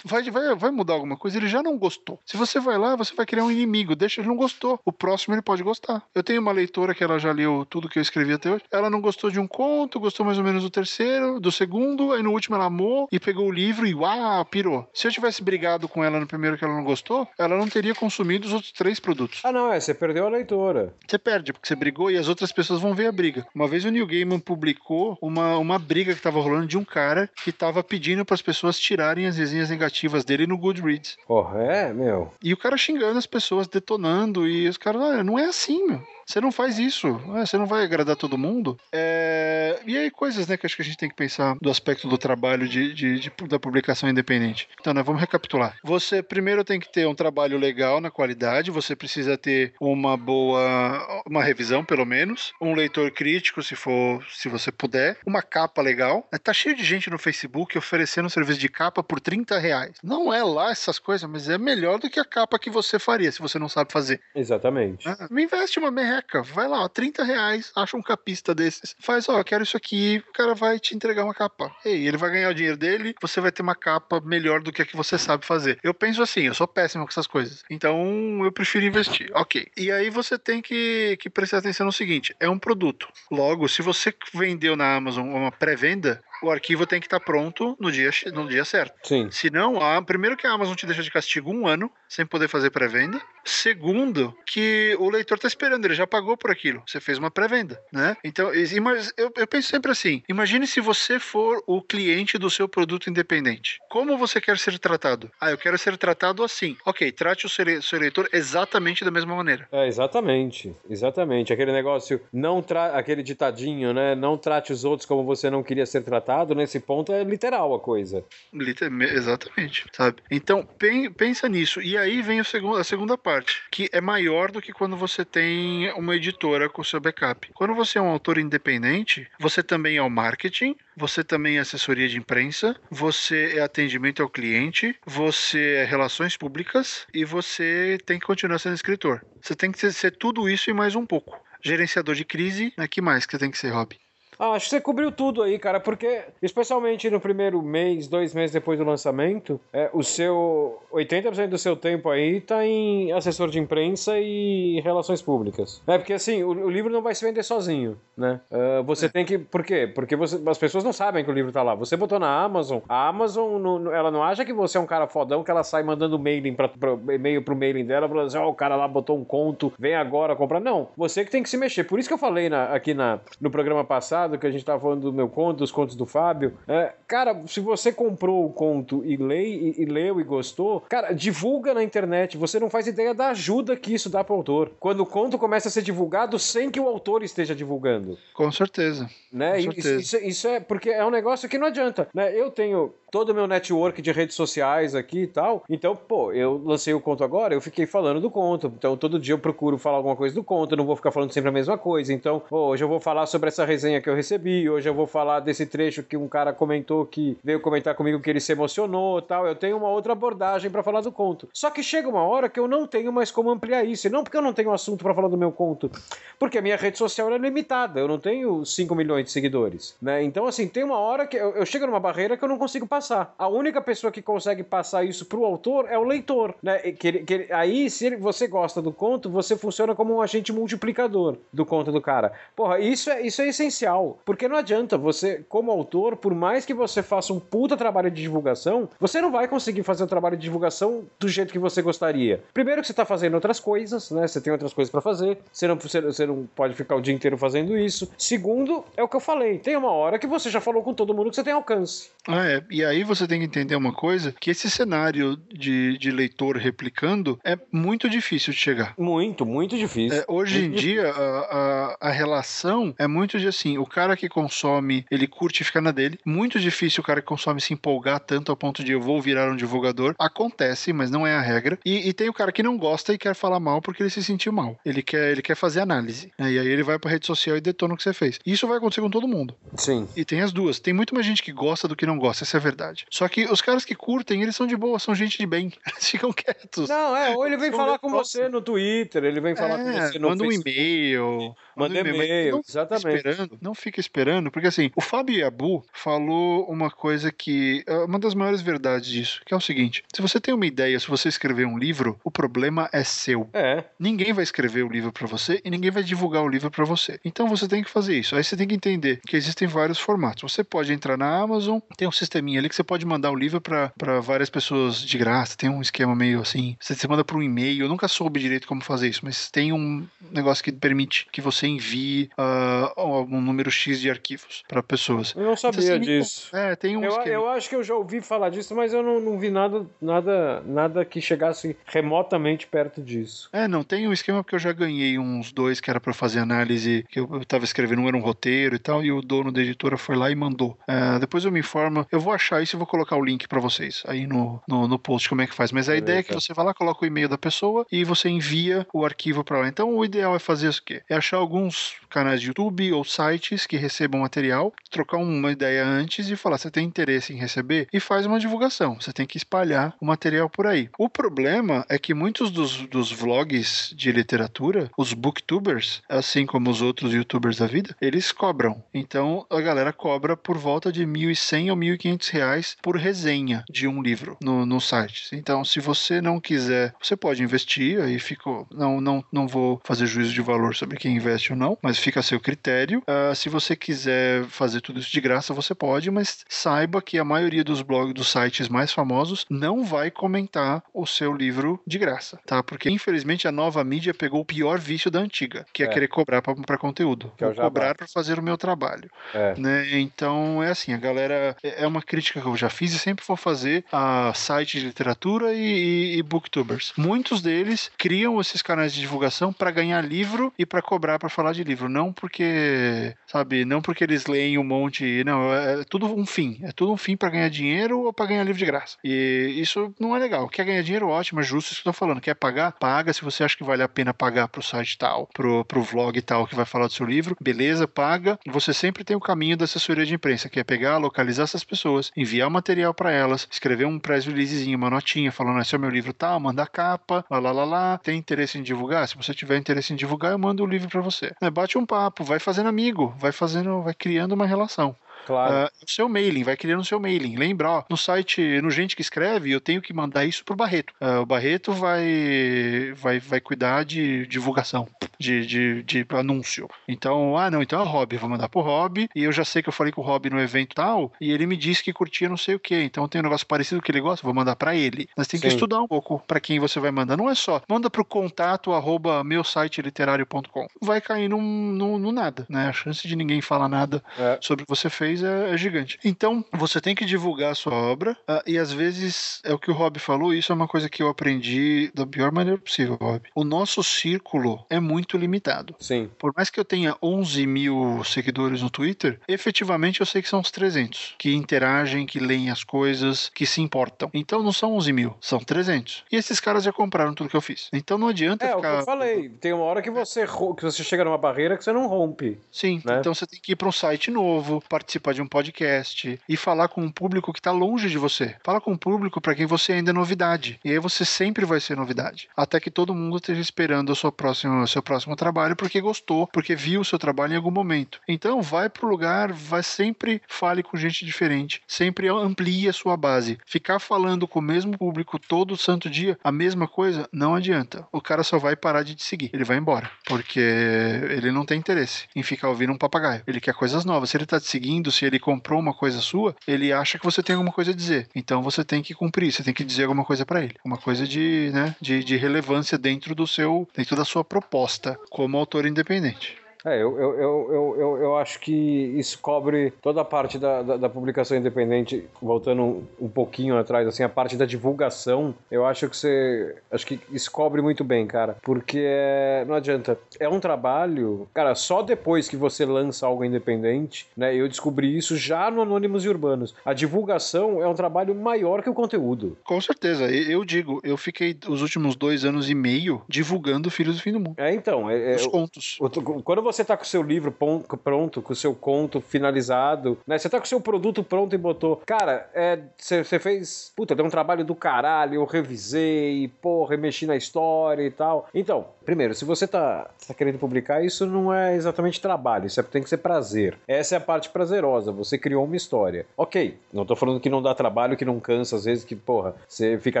vai, vai, vai mudar alguma coisa, ele já não gostou. Se você vai lá, você vai criar um inimigo, deixa ele não gostou. O próximo ele pode gostar. Eu tenho uma leitora que ela já leu tudo que eu escrevi até hoje. Ela não gostou de um conto, gostou mais ou menos do terceiro, do segundo, aí no último ela amou e pegou o livro e uau, pirou. Se eu tivesse brigado com ela no primeiro que ela não gostou, ela não teria consumido os outros três produtos. Ah, não, é, você perdeu a leitora. Você perde, porque você brigou e as outras pessoas vão ver a briga. Uma vez o Neil Gaiman publicou uma, uma briga que tava rolando de um cara que tava pedindo para as pessoas tirarem as resenhas negativas dele no Goodreads. Oh, é, meu. E o cara xingando as pessoas, detonando, e os caras, olha, não é assim, meu. Você não faz isso, né? você não vai agradar todo mundo. É... E aí, coisas né, que acho que a gente tem que pensar do aspecto do trabalho de, de- de- da publicação independente. Então, né, vamos recapitular. Você primeiro tem que ter um trabalho legal na qualidade, você precisa ter uma boa, uma revisão, pelo menos, um leitor crítico, se for, se você puder, uma capa legal. Tá cheio de gente no Facebook oferecendo serviço de capa por 30 reais. Não é lá essas coisas, mas é melhor do que a capa que você faria, se você não sabe fazer. Exatamente. Me investe uma merreca, vai lá, ó, 30 reais, acha um capista desses, faz, ó, quero isso aqui, o cara vai te entregar uma capa. Ei, ele vai ganhar o dinheiro dele, você vai ter uma capa melhor do que a que você sabe fazer. Eu penso assim, eu sou péssimo com essas coisas, então eu prefiro investir. Ok. E aí você tem que, que prestar atenção no seguinte: é um produto. Logo, se você vendeu na Amazon uma pré-venda, o arquivo tem que estar pronto no dia, no dia certo. Sim. Se não, a, primeiro que a Amazon te deixa de castigo um ano sem poder fazer pré-venda. Segundo, que o leitor está esperando, ele já pagou por aquilo. Você fez uma pré-venda, né? Então, eu, eu penso sempre assim: imagine se você for o cliente do seu produto independente. Como você quer ser tratado? Ah, eu quero ser tratado assim. Ok, trate o seu leitor exatamente da mesma maneira. É, exatamente. Exatamente. Aquele negócio, não tra... aquele ditadinho, né? Não trate os outros como você não queria ser tratado. Nesse ponto é literal a coisa. Liter- Exatamente, sabe? Então, pen- pensa nisso. E aí vem a segunda parte, que é maior do que quando você tem uma editora com seu backup. Quando você é um autor independente, você também é o marketing, você também é assessoria de imprensa, você é atendimento ao cliente, você é relações públicas e você tem que continuar sendo escritor. Você tem que ser, tudo isso e mais um pouco. Gerenciador de crise, né? que mais que tem que ser, Rob? Ah, acho que você cobriu tudo aí, cara, porque, especialmente no primeiro mês, dois meses depois do lançamento, é, o seu 80% do seu tempo aí tá em assessor de imprensa e relações públicas. É, porque assim, o, o livro não vai se vender sozinho, né? Ah, você tem que. Por quê? Porque você- as pessoas não sabem que o livro tá lá. Você botou na Amazon, a Amazon, não- ela não acha que você é um cara fodão que ela sai mandando mailing pra, pro, e-mail pro mailing dela, falando assim: ó, o cara lá botou um conto, vem agora comprar. Não, você que tem que se mexer. Por isso que eu falei na- aqui na, no programa passado, que a gente tava falando do meu conto, dos contos do Fábio. É, cara, se você comprou o conto e, lei, e, e leu e gostou, cara, divulga na internet. Você não faz ideia da ajuda que isso dá pro autor. Quando o conto começa a ser divulgado sem que o autor esteja divulgando Com certeza. né? Com Isso, certeza. isso- isso é porque é um negócio que não adianta, né? Eu tenho todo o meu network de redes sociais aqui e tal, então, pô, eu lancei o conto agora, eu fiquei falando do conto, então todo dia eu procuro falar alguma coisa do conto, eu não vou ficar falando sempre a mesma coisa, então, pô, hoje eu vou falar sobre essa resenha que eu recebi, hoje eu vou falar desse trecho que um cara comentou que veio comentar comigo que ele se emocionou tal, eu tenho uma outra abordagem pra falar do conto. Só que chega uma hora que eu não tenho mais como ampliar isso, e não porque eu não tenho assunto pra falar do meu conto, porque a minha rede social é limitada, eu não tenho 5 milhões de seguidores, né? Então, assim, tem uma hora que eu, eu chego numa barreira que eu não consigo passar. Passar. A única pessoa que consegue passar isso pro autor é o leitor, né? Que, que aí, se ele, você gosta do conto, você funciona como um agente multiplicador do conto do cara. Porra, isso é, isso é essencial. Porque não adianta você, como autor, por mais que você faça um puta trabalho de divulgação, você não vai conseguir fazer o trabalho de divulgação do jeito que você gostaria. Primeiro que você tá fazendo outras coisas, né? Você tem outras coisas para fazer. Você não, você, você não pode ficar o dia inteiro fazendo isso. Segundo, é o que eu falei. Tem uma hora que você já falou com todo mundo que você tem alcance. Ah, é. E aí você tem que entender uma coisa, que esse cenário de, de leitor replicando é muito difícil de chegar. Muito, muito difícil. É, hoje muito em dia, a, a, a, relação é muito de assim, o cara que consome, ele curte ficar na dele. Muito difícil o cara que consome se empolgar tanto ao ponto de eu vou virar um divulgador. Acontece, mas não é a regra. E, e tem o cara que não gosta e quer falar mal porque ele se sentiu mal. Ele quer, ele quer fazer análise. Né? E aí ele vai pra rede social e detona o que você fez. Isso vai acontecer com todo mundo. Sim. E tem as duas. Tem muito mais gente que gosta do que não gosta, essa é a verdade. Só que os caras que curtem, eles são de boa, são gente de bem. Eles ficam quietos. Não, é, ou ele vem falar com você no Twitter, ele vem falar é, com você no manda um e-mail. Manda um e-mail, não exatamente. Fica esperando, não fica esperando, porque assim, o Fábio Yabu falou uma coisa que é uma das maiores verdades disso, que é o seguinte: se você tem uma ideia, se você escrever um livro, o problema é seu. É. Ninguém vai escrever o livro para você e ninguém vai divulgar o livro para você. Então você tem que fazer isso. Aí você tem que entender que existem vários formatos. Você pode entrar na Amazon, tem um sisteminha que você pode mandar o livro para várias pessoas de graça. Tem um esquema meio assim. Você, você manda por um e-mail. Eu nunca soube direito como fazer isso, mas tem um negócio que permite que você envie uh, um número X de arquivos para pessoas. Eu não sabia então, assim, disso. É, tem um eu, esquema. eu acho que eu já ouvi falar disso, mas eu não, não vi nada, nada, nada que chegasse remotamente perto disso. É, não, tem um esquema porque eu já ganhei uns dois que era para fazer análise, que eu, eu tava escrevendo, um era um roteiro e tal, e o dono da editora foi lá e mandou. É, depois eu me informo, eu vou achar isso e vou colocar o link para vocês aí no, no, no, post como é que faz. Mas a Beleza. ideia é que você vai lá, coloca o e-mail da pessoa e você envia o arquivo para lá. Então o ideal é fazer isso quê? É achar alguns canais de YouTube ou sites que recebam material, trocar uma ideia antes e falar: você tem interesse em receber? E faz uma divulgação. Você tem que espalhar o material por aí. O problema é que muitos dos, dos vlogs de literatura, os booktubers, assim como os outros youtubers da vida, eles cobram. Então a galera cobra por volta de 1.100 ou 1.500 reais por resenha de um livro no, no site. Então, se você não quiser, você pode investir, aí ficou. Não, não, não vou fazer juízo de valor sobre quem investe ou não, mas fica a seu critério. Uh, se você quiser fazer tudo isso de graça, você pode, mas saiba que a maioria dos blogs, dos sites mais famosos, não vai comentar o seu livro de graça, tá? Porque infelizmente a nova mídia pegou o pior vício da antiga, que é, é querer cobrar para conteúdo. Que é cobrar para fazer o meu trabalho. É. Né? Então é assim, a galera. É, é uma crítica que eu já fiz e sempre vou fazer a site de literatura e, e, e booktubers. Muitos deles criam esses canais de divulgação para ganhar livro e para cobrar para falar de livro, não porque, sabe, não porque eles leem um monte, não, é, é tudo um fim, é tudo um fim para ganhar dinheiro ou para ganhar livro de graça. E isso não é legal. Quer ganhar dinheiro, ótimo, é justo isso que eu tô falando. Quer pagar? Paga se você acha que vale a pena pagar pro site tal, pro, pro vlog tal que vai falar do seu livro, beleza, paga. Você sempre tem o caminho da assessoria de imprensa, que é pegar, localizar essas pessoas, enviar material para elas, escrever um press releasezinho, uma notinha falando, esse é o meu livro tal, manda capa, lá lá lá lá, tem interesse em divulgar? Se você tiver interesse em divulgar, eu mando o livro para você. É, bate um papo, vai fazendo amigo, vai fazendo, vai criando uma relação. Claro. Uh, o seu mailing, vai criando o seu mailing. Lembra, ó, no site, no Gente que Escreve, eu tenho que mandar isso pro Barreto. Uh, o Barreto vai, vai, vai cuidar de divulgação, de, de, de anúncio. Então, ah, não, então é o Hobby, vou mandar pro Hobby, e eu já sei que eu falei com o Hobby no evento tal, e ele me disse que curtia não sei o que, então tem um negócio parecido que ele gosta, vou mandar para ele. Mas tem que Sim. estudar um pouco para quem você vai mandar. Não é só, manda pro contato arroba meusiteliterário.com. Vai cair no, no, no, nada, né? A chance de ninguém falar nada é. sobre o que você fez é, é, gigante. Então, você tem que divulgar a sua obra, uh, e às vezes, é o que o Rob falou, isso é uma coisa que eu aprendi da pior maneira possível, Rob. O nosso círculo é muito limitado. Sim. Por mais que eu tenha 11 mil seguidores no Twitter, efetivamente eu sei que são uns 300 que interagem, que leem as coisas, que se importam. Então não são 11 mil, são 300. E esses caras já compraram tudo que eu fiz. Então não adianta é, ficar. É, o que eu falei. Tem uma hora que você, que você chega numa barreira que você não rompe. Sim, né? então você tem que ir para um site novo, participar participar de um podcast e falar com um público que está longe de você. Fala com um público para quem você ainda é novidade. E aí você sempre vai ser novidade. Até que todo mundo esteja esperando o seu próximo, o seu próximo trabalho porque gostou, porque viu o seu trabalho em algum momento. Então vai pro lugar, vai sempre fale com gente diferente, sempre amplie a sua base. Ficar falando com o mesmo público todo santo dia a mesma coisa não adianta. O cara só vai parar de te seguir. Ele vai embora, porque ele não tem interesse em ficar ouvindo um papagaio. Ele quer coisas novas. Se ele tá te seguindo, se ele comprou uma coisa sua, ele acha que você tem alguma coisa a dizer. Então você tem que cumprir, você tem que dizer alguma coisa para ele, uma coisa de, né, de, de relevância dentro do seu, dentro da sua proposta como autor independente. É, eu, eu, eu, eu, eu, acho que isso cobre toda a parte da, da, da publicação independente, voltando um, um, pouquinho atrás, assim, a parte da divulgação, eu acho que você. Acho que isso cobre muito bem, cara. Porque é, não adianta. É um trabalho, cara, só depois que você lança algo independente, né? Eu descobri isso já no Anônimos e Urbanos. A divulgação é um trabalho maior que o conteúdo. Com certeza. Eu digo, eu fiquei os últimos dois anos e meio divulgando Filhos do Fim do Mundo. É, então. É, Os contos. Quando você você tá com o seu livro pronto, com o seu conto finalizado, né? Você tá com o seu produto pronto e botou. Cara, é, você fez. Puta, deu um trabalho do caralho, eu revisei, porra, mexi na história e tal. Então, primeiro, se você tá, tá querendo publicar, isso não é exatamente trabalho, isso é, tem que ser prazer. Essa é a parte prazerosa, você criou uma história. Ok, não tô falando que não dá trabalho, que não cansa, às vezes que, porra, você fica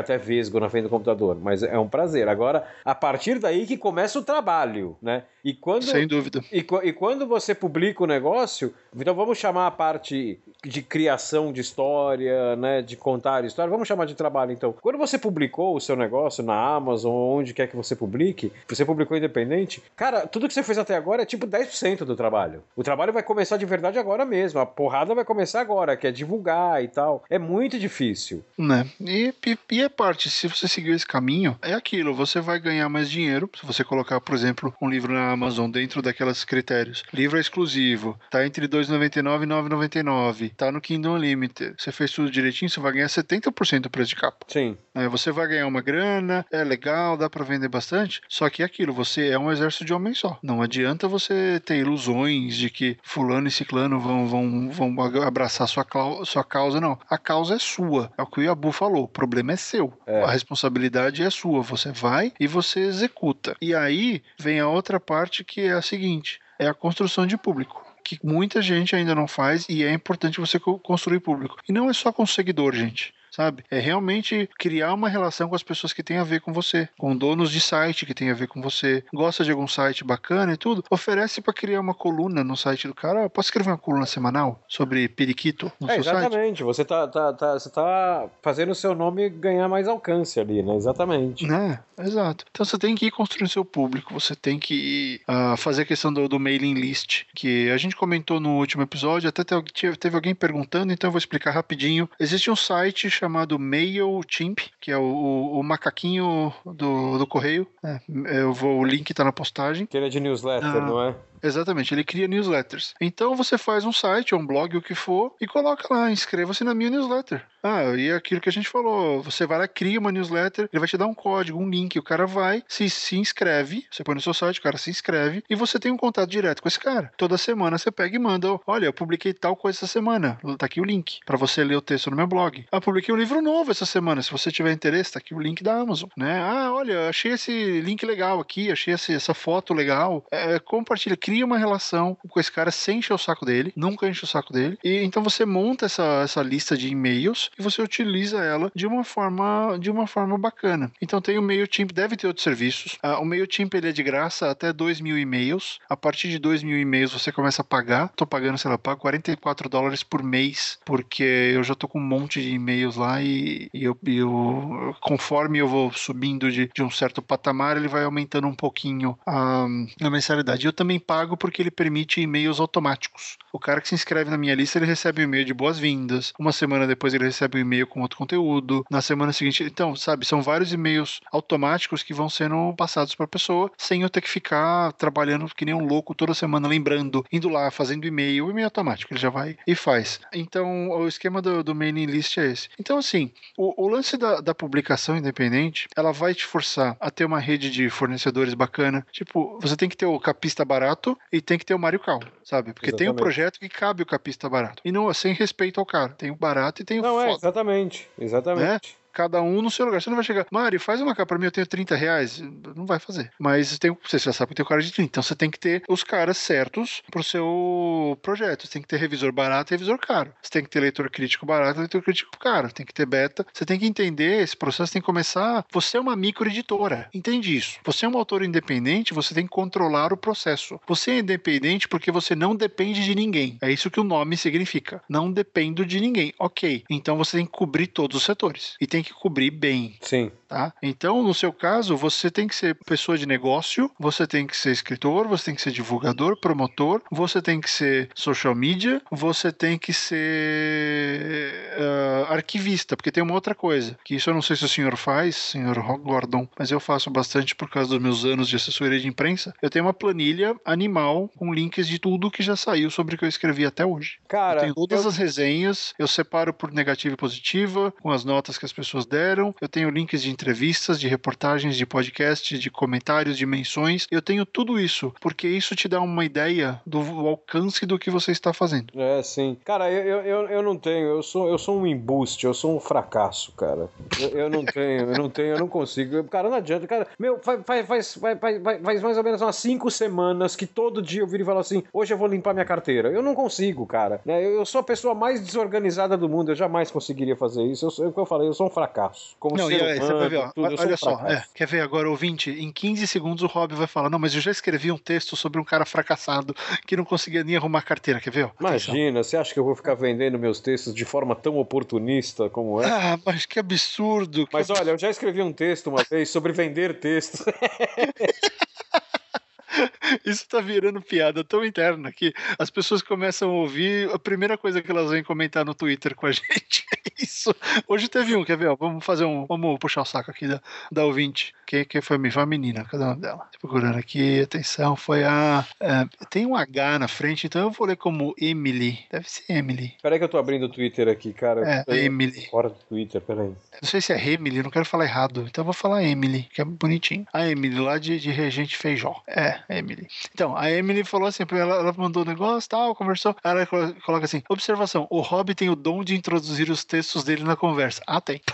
até vesgo na frente do computador, mas é um prazer. Agora, a partir daí que começa o trabalho, né? E quando. Sem dúvida. E, e, quando você publica o negócio, então vamos chamar a parte de criação de história, né, de contar história, vamos chamar de trabalho então. Quando você publicou o seu negócio na Amazon, onde quer que você publique, você publicou independente, cara, tudo que você fez até agora é tipo 10% do trabalho. O trabalho vai começar de verdade agora mesmo, a porrada vai começar agora, que é divulgar e tal. É muito difícil. Né? E, e, e a parte, se você seguir esse caminho, é aquilo, você vai ganhar mais dinheiro se você colocar, por exemplo, um livro na Amazon dentro daquelas critérios. Livro é exclusivo, tá entre 2,99 e 9,99, tá no Kindle Unlimited. Você fez tudo direitinho, você vai ganhar 70% do preço de capa. Sim. É, você vai ganhar uma grana, é legal, dá para vender bastante, só que é aquilo, você é um exército de homem só. Não adianta você ter ilusões de que fulano e ciclano vão, vão, vão abraçar sua, sua causa, não. A causa é sua. É o que o Yabu falou, o problema é seu. É. A responsabilidade é sua. Você vai e você executa. E aí vem a outra parte que é a seguinte: é a construção de público que muita gente ainda não faz e é importante você construir público. E não é só com seguidor, gente sabe? É realmente criar uma relação com as pessoas que tem a ver com você, com donos de site que tem a ver com você. Gosta de algum site bacana e tudo? Oferece para criar uma coluna no site do cara. posso escrever uma coluna semanal sobre periquito no é, seu exatamente. site? Você tá, tá, tá, você tá fazendo o seu nome ganhar mais alcance ali, né? Exatamente. É, exato. Então você tem que ir construindo seu público, você tem que ir, uh, fazer a questão do, do, mailing list, que a gente comentou no último episódio, até teve alguém perguntando, então eu vou explicar rapidinho. Existe um site chamado chamado MailChimp, que é o, o macaquinho do, do correio. É, eu vou, o link está na postagem. Que ele é de newsletter, ah, não é? Exatamente, ele cria newsletters. Então você faz um site, um blog, o que for, e coloca lá, inscreva-se na minha newsletter. Ah, e é aquilo que a gente falou, você vai lá, cria uma newsletter, ele vai te dar um código, um link, o cara vai, se, se inscreve, você põe no seu site, o cara se inscreve, e você tem um contato direto com esse cara. Toda semana você pega e manda, olha, eu publiquei tal coisa essa semana, tá aqui o link, para você ler o texto no meu blog. Ah, publiquei um livro novo essa semana, se você tiver interesse, tá aqui o link da Amazon, né? Ah, olha, achei esse link legal aqui, achei esse, essa foto legal, é, compartilha, cria uma relação com esse cara sem encher o saco dele, nunca enche o saco dele, e então você monta essa, essa lista de e-mails e você utiliza ela de uma forma de uma forma bacana. Então tem o MailChimp, deve ter outros serviços. Uh, o MailChimp ele é de graça até 2 mil e-mails. A partir de 2 mil e-mails você começa a pagar. Tô pagando, sei lá, pago 44 dólares por mês, porque eu já tô com um monte de e-mails lá e, e eu, eu, conforme eu vou subindo de, de um certo patamar, ele vai aumentando um pouquinho a, a mensalidade. Eu também pago porque ele permite e-mails automáticos. O cara que se inscreve na minha lista, ele recebe um e-mail de boas-vindas. Uma semana depois ele recebe um e-mail com outro conteúdo. Na semana seguinte, então, sabe, são vários e-mails automáticos que vão sendo passados para a pessoa sem eu ter que ficar trabalhando que nem um louco toda semana, lembrando, indo lá, fazendo e-mail, e-mail automático, ele já vai e faz. Então, o esquema do, do mailing list é esse. Então, assim, o, o lance da, da publicação independente, ela vai te forçar a ter uma rede de fornecedores bacana. Tipo, você tem que ter o capista barato barato e tem que ter o Mario Cal, sabe? Porque tem um Exatamente. projeto que cabe o capista barato. E não sem respeito ao cara. Tem o barato e tem o Não, é, foda. exatamente. Exatamente. Cada um no seu lugar. Você não vai chegar, Mário, faz uma capa pra mim, eu tenho 30 reais. Não vai fazer. Mas tem, você já sabe que tem o cara de 30. Então você tem que ter os caras certos pro seu projeto. Você tem que ter revisor barato e revisor caro. Você tem que ter leitor crítico barato e leitor crítico caro. Tem que ter beta. Você tem que entender esse processo, tem que começar. Você é uma microeditora. Entende isso? Você é um autor independente, você tem que controlar o processo. Você é independente porque você não depende de ninguém. É isso que o nome significa. Não dependo de ninguém. Ok. Então você tem que cobrir todos os setores. E tem que cobrir bem. Sim. Tá? Então, no seu caso, você tem que ser pessoa de negócio, você tem que ser escritor, você tem que ser divulgador, promotor, você tem que ser social media, você tem que ser ah, arquivista, porque tem uma outra coisa, que isso eu não sei se o senhor faz, senhor Gordon, mas eu faço bastante por causa dos meus anos de assessoria de imprensa. Eu tenho uma planilha animal com links de tudo que já saiu sobre o que eu escrevi até hoje. Cara, Eu tenho todas eu- as resenhas, eu separo por negativa e positiva, com as notas que as pessoas deram. Eu tenho links de entrevistas, de reportagens, de podcast, de comentários, de menções. Eu tenho tudo isso, porque isso te dá uma ideia do alcance do que você está fazendo. É, sim. Cara, eu, eu, eu, eu não tenho, eu sou, eu sou um embuste, eu sou um fracasso, cara. Eu, eu não tenho, eu não tenho, eu não consigo. Cara, não adianta, cara. Meu, faz, faz, faz, faz, faz, mais ou menos umas cinco semanas que todo dia eu viro e falo assim: hoje eu vou limpar minha carteira. Eu não consigo, cara. Né? Eu, eu sou a pessoa mais desorganizada do mundo, eu jamais conseguiria fazer isso. Eu, sou- é eu falei, eu sou um fracasso. Como Não, ser aí, você humano, vai ver, tudo, sou olha um só, é, quer ver agora, ouvinte? Em 15 segundos o Rob vai falar: Não, mas eu já escrevi um texto sobre um cara fracassado que não conseguia nem arrumar carteira, quer ver? Imagina, você acha que eu vou ficar vendendo meus textos de forma tão oportunista como é? Ah, mas que absurdo. que Mas olha, eu já escrevi um texto uma vez sobre vender textos. Isso tá virando piada tão interna que as pessoas começam a ouvir, a primeira coisa que elas vêm comentar no Twitter com a gente é isso. Hoje teve um, quer ver? ó, vamos fazer um. Vamos puxar o saco aqui da, da ouvinte. Quem, quem foi, foi a menina? Cadê o nome dela? Tô procurando aqui, atenção, foi a. é, tem um H na frente, então eu vou ler como Emily. Deve ser Emily. Peraí que eu tô abrindo o Twitter aqui, cara. É, Emily. Fora do Twitter, peraí. Não sei se é Emily, não quero falar errado. Então eu vou falar Emily, que é bonitinho. A Emily, lá de, de Regente Feijó. É, Emily. Então, a Emily falou assim, ela, ela mandou o negócio, tal, conversou. Ela colo- coloca assim: observação, o Rob tem o dom de introduzir os textos dele na conversa. Ah, tem.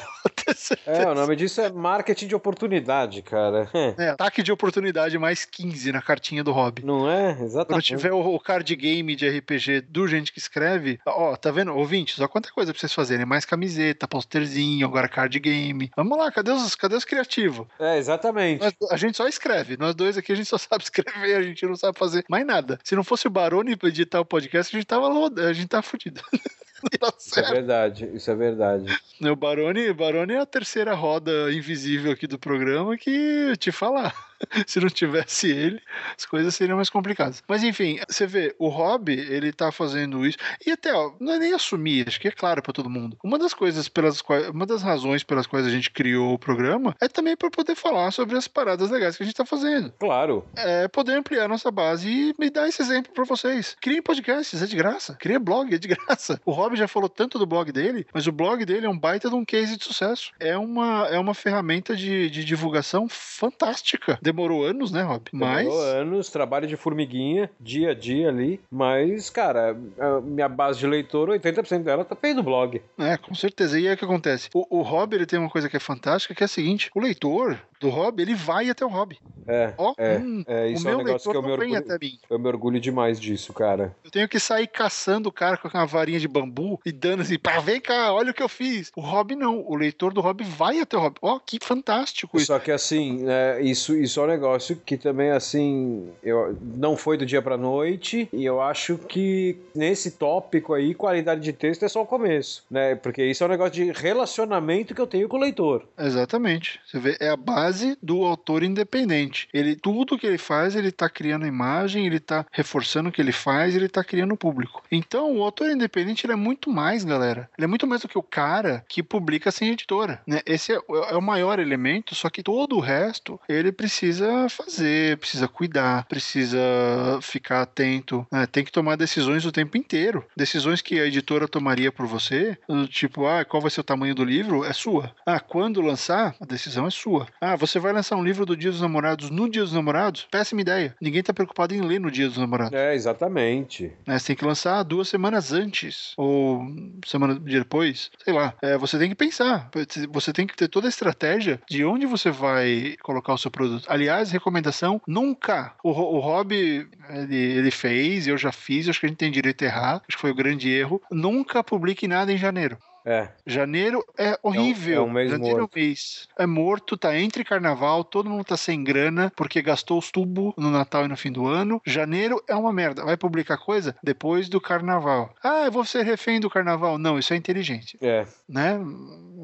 É, o nome disso é marketing de oportunidade, cara. É, ataque de oportunidade mais 15 na cartinha do Rob. Não é? Quando Exatamente. tiver o, card game de RPG do gente que escreve, ó, tá vendo? Ouvintes, ó, quanta coisa pra vocês fazerem. Mais camiseta, posterzinho, agora card game. Vamos lá, cadê os, cadê os criativos? É, exatamente. Nós- a gente só escreve. Nós dois aqui, a gente só sabe escrever, a gente não sabe fazer mais nada. Se não fosse o Barone pra editar o podcast, a gente tava, a gente tava fudido. Tá Isso é verdade, isso é verdade. O Barone, Barone é a terceira roda invisível aqui do programa que te falar. Se não tivesse ele, as coisas seriam mais complicadas. Mas enfim, você vê, o Rob, ele tá fazendo isso. E até, ó, não é nem assumir, acho que é claro pra todo mundo. Uma das coisas pelas quais, uma das razões pelas quais a gente criou o programa é também para poder falar sobre as paradas legais que a gente tá fazendo. Claro. É poder ampliar nossa base e me dar esse exemplo pra vocês. Criem podcasts, é de graça. Criem blog, é de graça. O Rob já falou tanto do blog dele, mas o blog dele é um baita de um case de sucesso. É uma, é uma ferramenta de, de divulgação fantástica. Demorou anos, né, Rob? Mas. Demorou anos, trabalho de formiguinha, dia a dia ali. Mas, cara, minha base de leitor, 80% dela tá feio do blog. É, com certeza. E aí o que acontece? O, o Rob ele tem uma coisa que é fantástica, que é a seguinte: o leitor do Rob, ele vai até o Rob. É, Ó, É, hum, é, o isso é meu um negócio que eu me orgulho. até mim. Eu me orgulho demais disso, cara. Eu tenho que sair caçando o cara com uma varinha de bambu e dando assim, pá, vem cá, olha o que eu fiz. O Rob não, o leitor do Rob vai até o Rob. Ó, que fantástico isso. Só que assim, né, isso, isso um negócio que também, assim, eu, não foi do dia pra noite, e eu acho que nesse tópico aí, qualidade de texto é só o começo, né? Porque isso é um negócio de relacionamento que eu tenho com o leitor. Exatamente. Você vê, é a base do autor independente. Ele, tudo que ele faz, ele tá criando imagem, ele tá reforçando o que ele faz, ele tá criando público. Então, o autor independente, ele é muito mais, galera. Ele é muito mais do que o cara que publica sem editora, né? Esse é, é o maior elemento, só que todo o resto, ele precisa precisa fazer, precisa cuidar, precisa ficar atento, né? tem que tomar decisões o tempo inteiro. Decisões que a editora tomaria por você, tipo, ah, qual vai ser o tamanho do livro? É sua. Ah, quando lançar? A decisão é sua. Ah, você vai lançar um livro do Dia dos Namorados no Dia dos Namorados? Péssima ideia. Ninguém tá preocupado em ler no Dia dos Namorados. É, exatamente. Né? Você tem que lançar duas semanas antes, ou semana depois, sei lá. É, você tem que pensar. Você tem que ter toda a estratégia de onde você vai colocar o seu produto. Aliás, recomendação: nunca. O, o Rob, ele, ele fez, eu já fiz, acho que a gente tem direito a errar, acho que foi o grande erro. Nunca publique nada em janeiro. É. Janeiro é horrível. É um, é um mês Janeiro morto. é um mês. É morto, tá entre carnaval, todo mundo tá sem grana porque gastou os tubos no Natal e no fim do ano. Janeiro é uma merda. Vai publicar coisa depois do carnaval. Ah, eu vou ser refém do carnaval. Não, isso é inteligente. É. Né?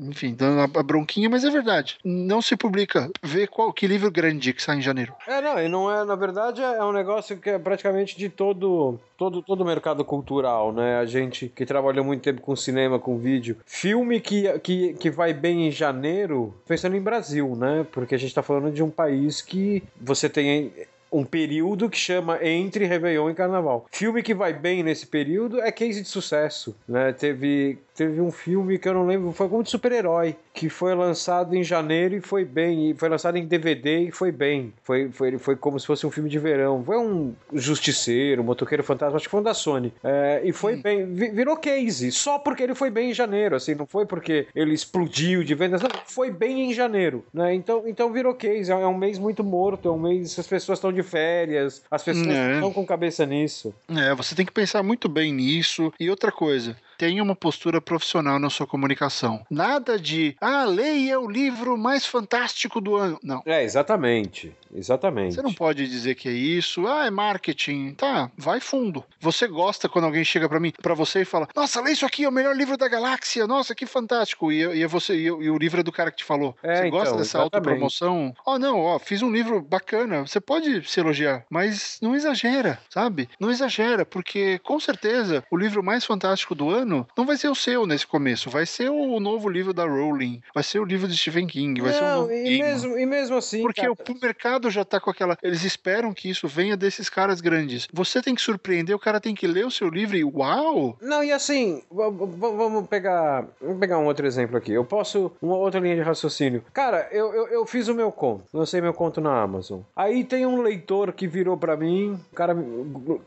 Enfim, dando a bronquinha, mas é verdade. Não se publica. Vê qual que livro grande que sai em janeiro. É, não, e não é, na verdade, é um negócio que é praticamente de todo todo todo o mercado cultural, né? A gente que trabalhou muito tempo com cinema, com vídeo, filme que, que, que vai bem em janeiro, pensando em Brasil, né? Porque a gente tá falando de um país que você tem um período que chama entre Réveillon e Carnaval. Filme que vai bem nesse período é case de sucesso, né? Teve teve um filme que eu não lembro, foi como de super-herói, que foi lançado em janeiro e foi bem, e foi lançado em DVD e foi bem. Foi, foi, foi como se fosse um filme de verão. Foi um Justiceiro, um Motoqueiro Fantasma, acho que foi um da Sony. É, e foi hum. bem, virou case, só porque ele foi bem em janeiro, assim, não foi porque ele explodiu de vendas, não, foi bem em janeiro, né? Então, então virou case, é um mês muito morto, é um mês, as pessoas estão de férias, as pessoas é. estão com cabeça nisso. É, você tem que pensar muito bem nisso. E outra coisa, tenha uma postura profissional na sua comunicação. Nada de, ah, leia o livro mais fantástico do ano. Não. É, exatamente. Exatamente. Você não pode dizer que é isso, ah, é marketing. Tá, vai fundo. Você gosta quando alguém chega para mim, para você e fala: "Nossa, lê isso aqui, é o melhor livro da galáxia. Nossa, que fantástico". E, e é você e, e, o livro é do cara que te falou. É, você então, gosta dessa autopromoção? Ó, oh, não, ó, fiz um livro bacana. Você pode se elogiar, mas não exagera, sabe? Não exagera, porque com certeza o livro mais fantástico do ano não vai ser o seu nesse começo, vai ser o novo livro da Rowling, vai ser o livro de Stephen King, vai não, ser o novo e mesmo, e mesmo assim, porque cara... o mercado mercado já tá com aquela. Eles esperam que isso venha desses caras grandes. Você tem que surpreender, o cara tem que ler o seu livro e uau! Não, e assim, vamos pegar. Vamos pegar um outro exemplo aqui. Eu posso. Uma outra linha de raciocínio. Cara, eu, eu, eu fiz o meu conto. Lancei meu conto na Amazon. Aí tem um leitor que virou para mim. O cara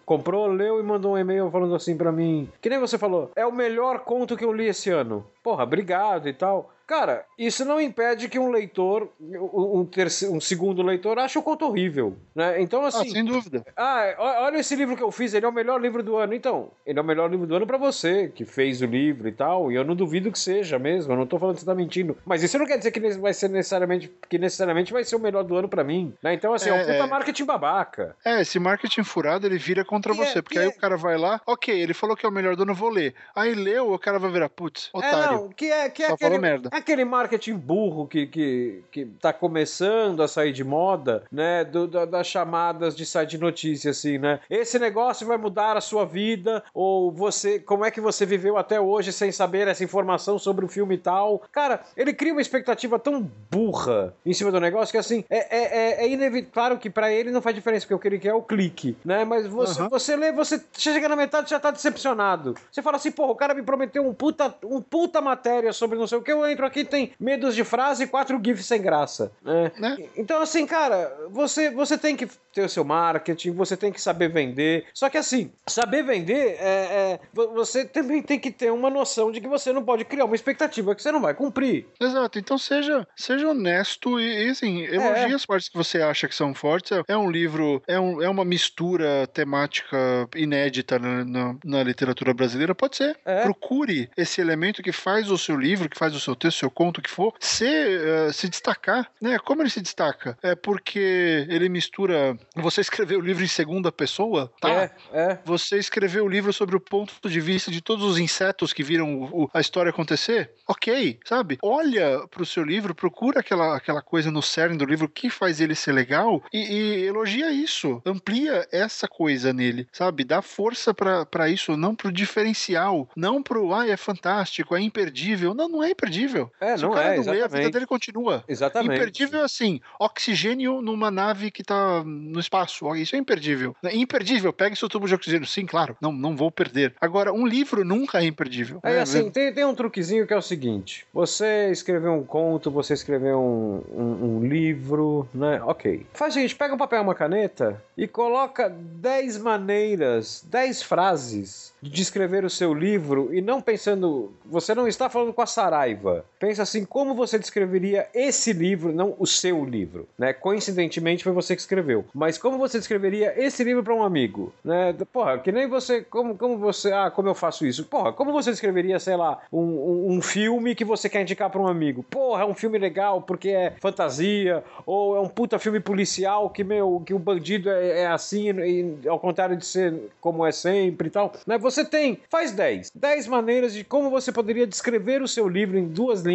comprou, leu e mandou um e-mail falando assim para mim. Que nem você falou. É o melhor conto que eu li esse ano. Porra, obrigado e tal. Cara, isso não impede que um leitor, um, terceiro, um segundo leitor, ache o conto horrível, né? Então, assim... Ah, sem dúvida. Ah, olha esse livro que eu fiz, ele é o melhor livro do ano. Então, ele é o melhor livro do ano para você, que fez o livro e tal, e eu não duvido que seja mesmo, eu não tô falando que você tá mentindo. Mas isso não quer dizer que vai ser necessariamente, que necessariamente vai ser o melhor do ano para mim, né? Então, assim, é, é um puta é... marketing babaca. É, esse marketing furado, ele vira contra você, é, porque aí é... o cara vai lá, ok, ele falou que é o melhor do ano, vou ler. Aí leu, o cara vai virar, putz, otário. É, não, que é, que é Só aquele... falou merda aquele marketing burro que, que, que tá começando a sair de moda, né? Do, do, das chamadas de site de notícia, assim, né? Esse negócio vai mudar a sua vida, ou você, como é que você viveu até hoje sem saber essa informação sobre o filme e tal. Cara, ele cria uma expectativa tão burra em cima do negócio que, assim, é, é, é, é inevitável. Claro que para ele não faz diferença, porque o que ele quer é o clique, né? Mas você, uhum. você lê, você chega na metade já tá decepcionado. Você fala assim, porra, o cara me prometeu um puta, um puta matéria sobre não sei o que, eu entro aqui tem medos de frase e quatro GIFs sem graça. Né? né? Então, assim, cara, você, você tem que ter o seu marketing, você tem que saber vender. Só que, assim, saber vender, é, é, você também tem que ter uma noção de que você não pode criar uma expectativa que você não vai cumprir. Exato. Então, seja, seja honesto e, e assim, elogie é. as partes que você acha que são fortes. É, é um livro, é, um, é uma mistura temática inédita na, na, na literatura brasileira. Pode ser. É. Procure esse elemento que faz o seu livro, que faz o seu texto, seu conto, o que for, se, uh, se destacar, né? Como ele se destaca? É porque ele mistura. Você escreveu o livro em segunda pessoa, tá? É, é. Você escreveu o livro sobre o ponto de vista de todos os insetos que viram o, a história acontecer? Ok, sabe? Olha pro seu livro, procura aquela, aquela coisa no cerne do livro que faz ele ser legal e, e elogia isso. Amplia essa coisa nele, sabe? Dá força para isso, não pro diferencial, não pro, ah, é fantástico, é imperdível. Não, não é imperdível imperdível. É, Se não o cara é, não lê, a vida exatamente. dele continua. Exatamente. Imperdível é assim, oxigênio numa nave que tá no espaço. Isso é imperdível. Imperdível, pega seu tubo de oxigênio. Sim, claro, não, não vou perder. Agora, um livro nunca é imperdível. Né? assim, tem, tem um truquezinho que é o seguinte: você escreveu um conto, você escreveu um, um- um livro, né? Ok. Faz o seguinte: pega um papel e uma caneta e coloca 10 maneiras, 10 frases de descrever o seu livro e não pensando. Você não está falando com a Saraiva. Pensa assim: como você descreveria esse livro, não o seu livro, né? Coincidentemente foi você que escreveu. Mas como você descreveria esse livro para um amigo, né? Porra, que nem você. Como, como você. Ah, como eu faço isso? Porra, como você descreveria, sei lá, um, um, um filme que você quer indicar para um amigo? Porra, é um filme legal porque é fantasia, ou é um puta filme policial que, meu, que o bandido é, é assim, e, ao contrário de ser como é sempre e tal. Né? Você tem, faz 10. 10 maneiras de como você poderia descrever o seu livro em duas linhas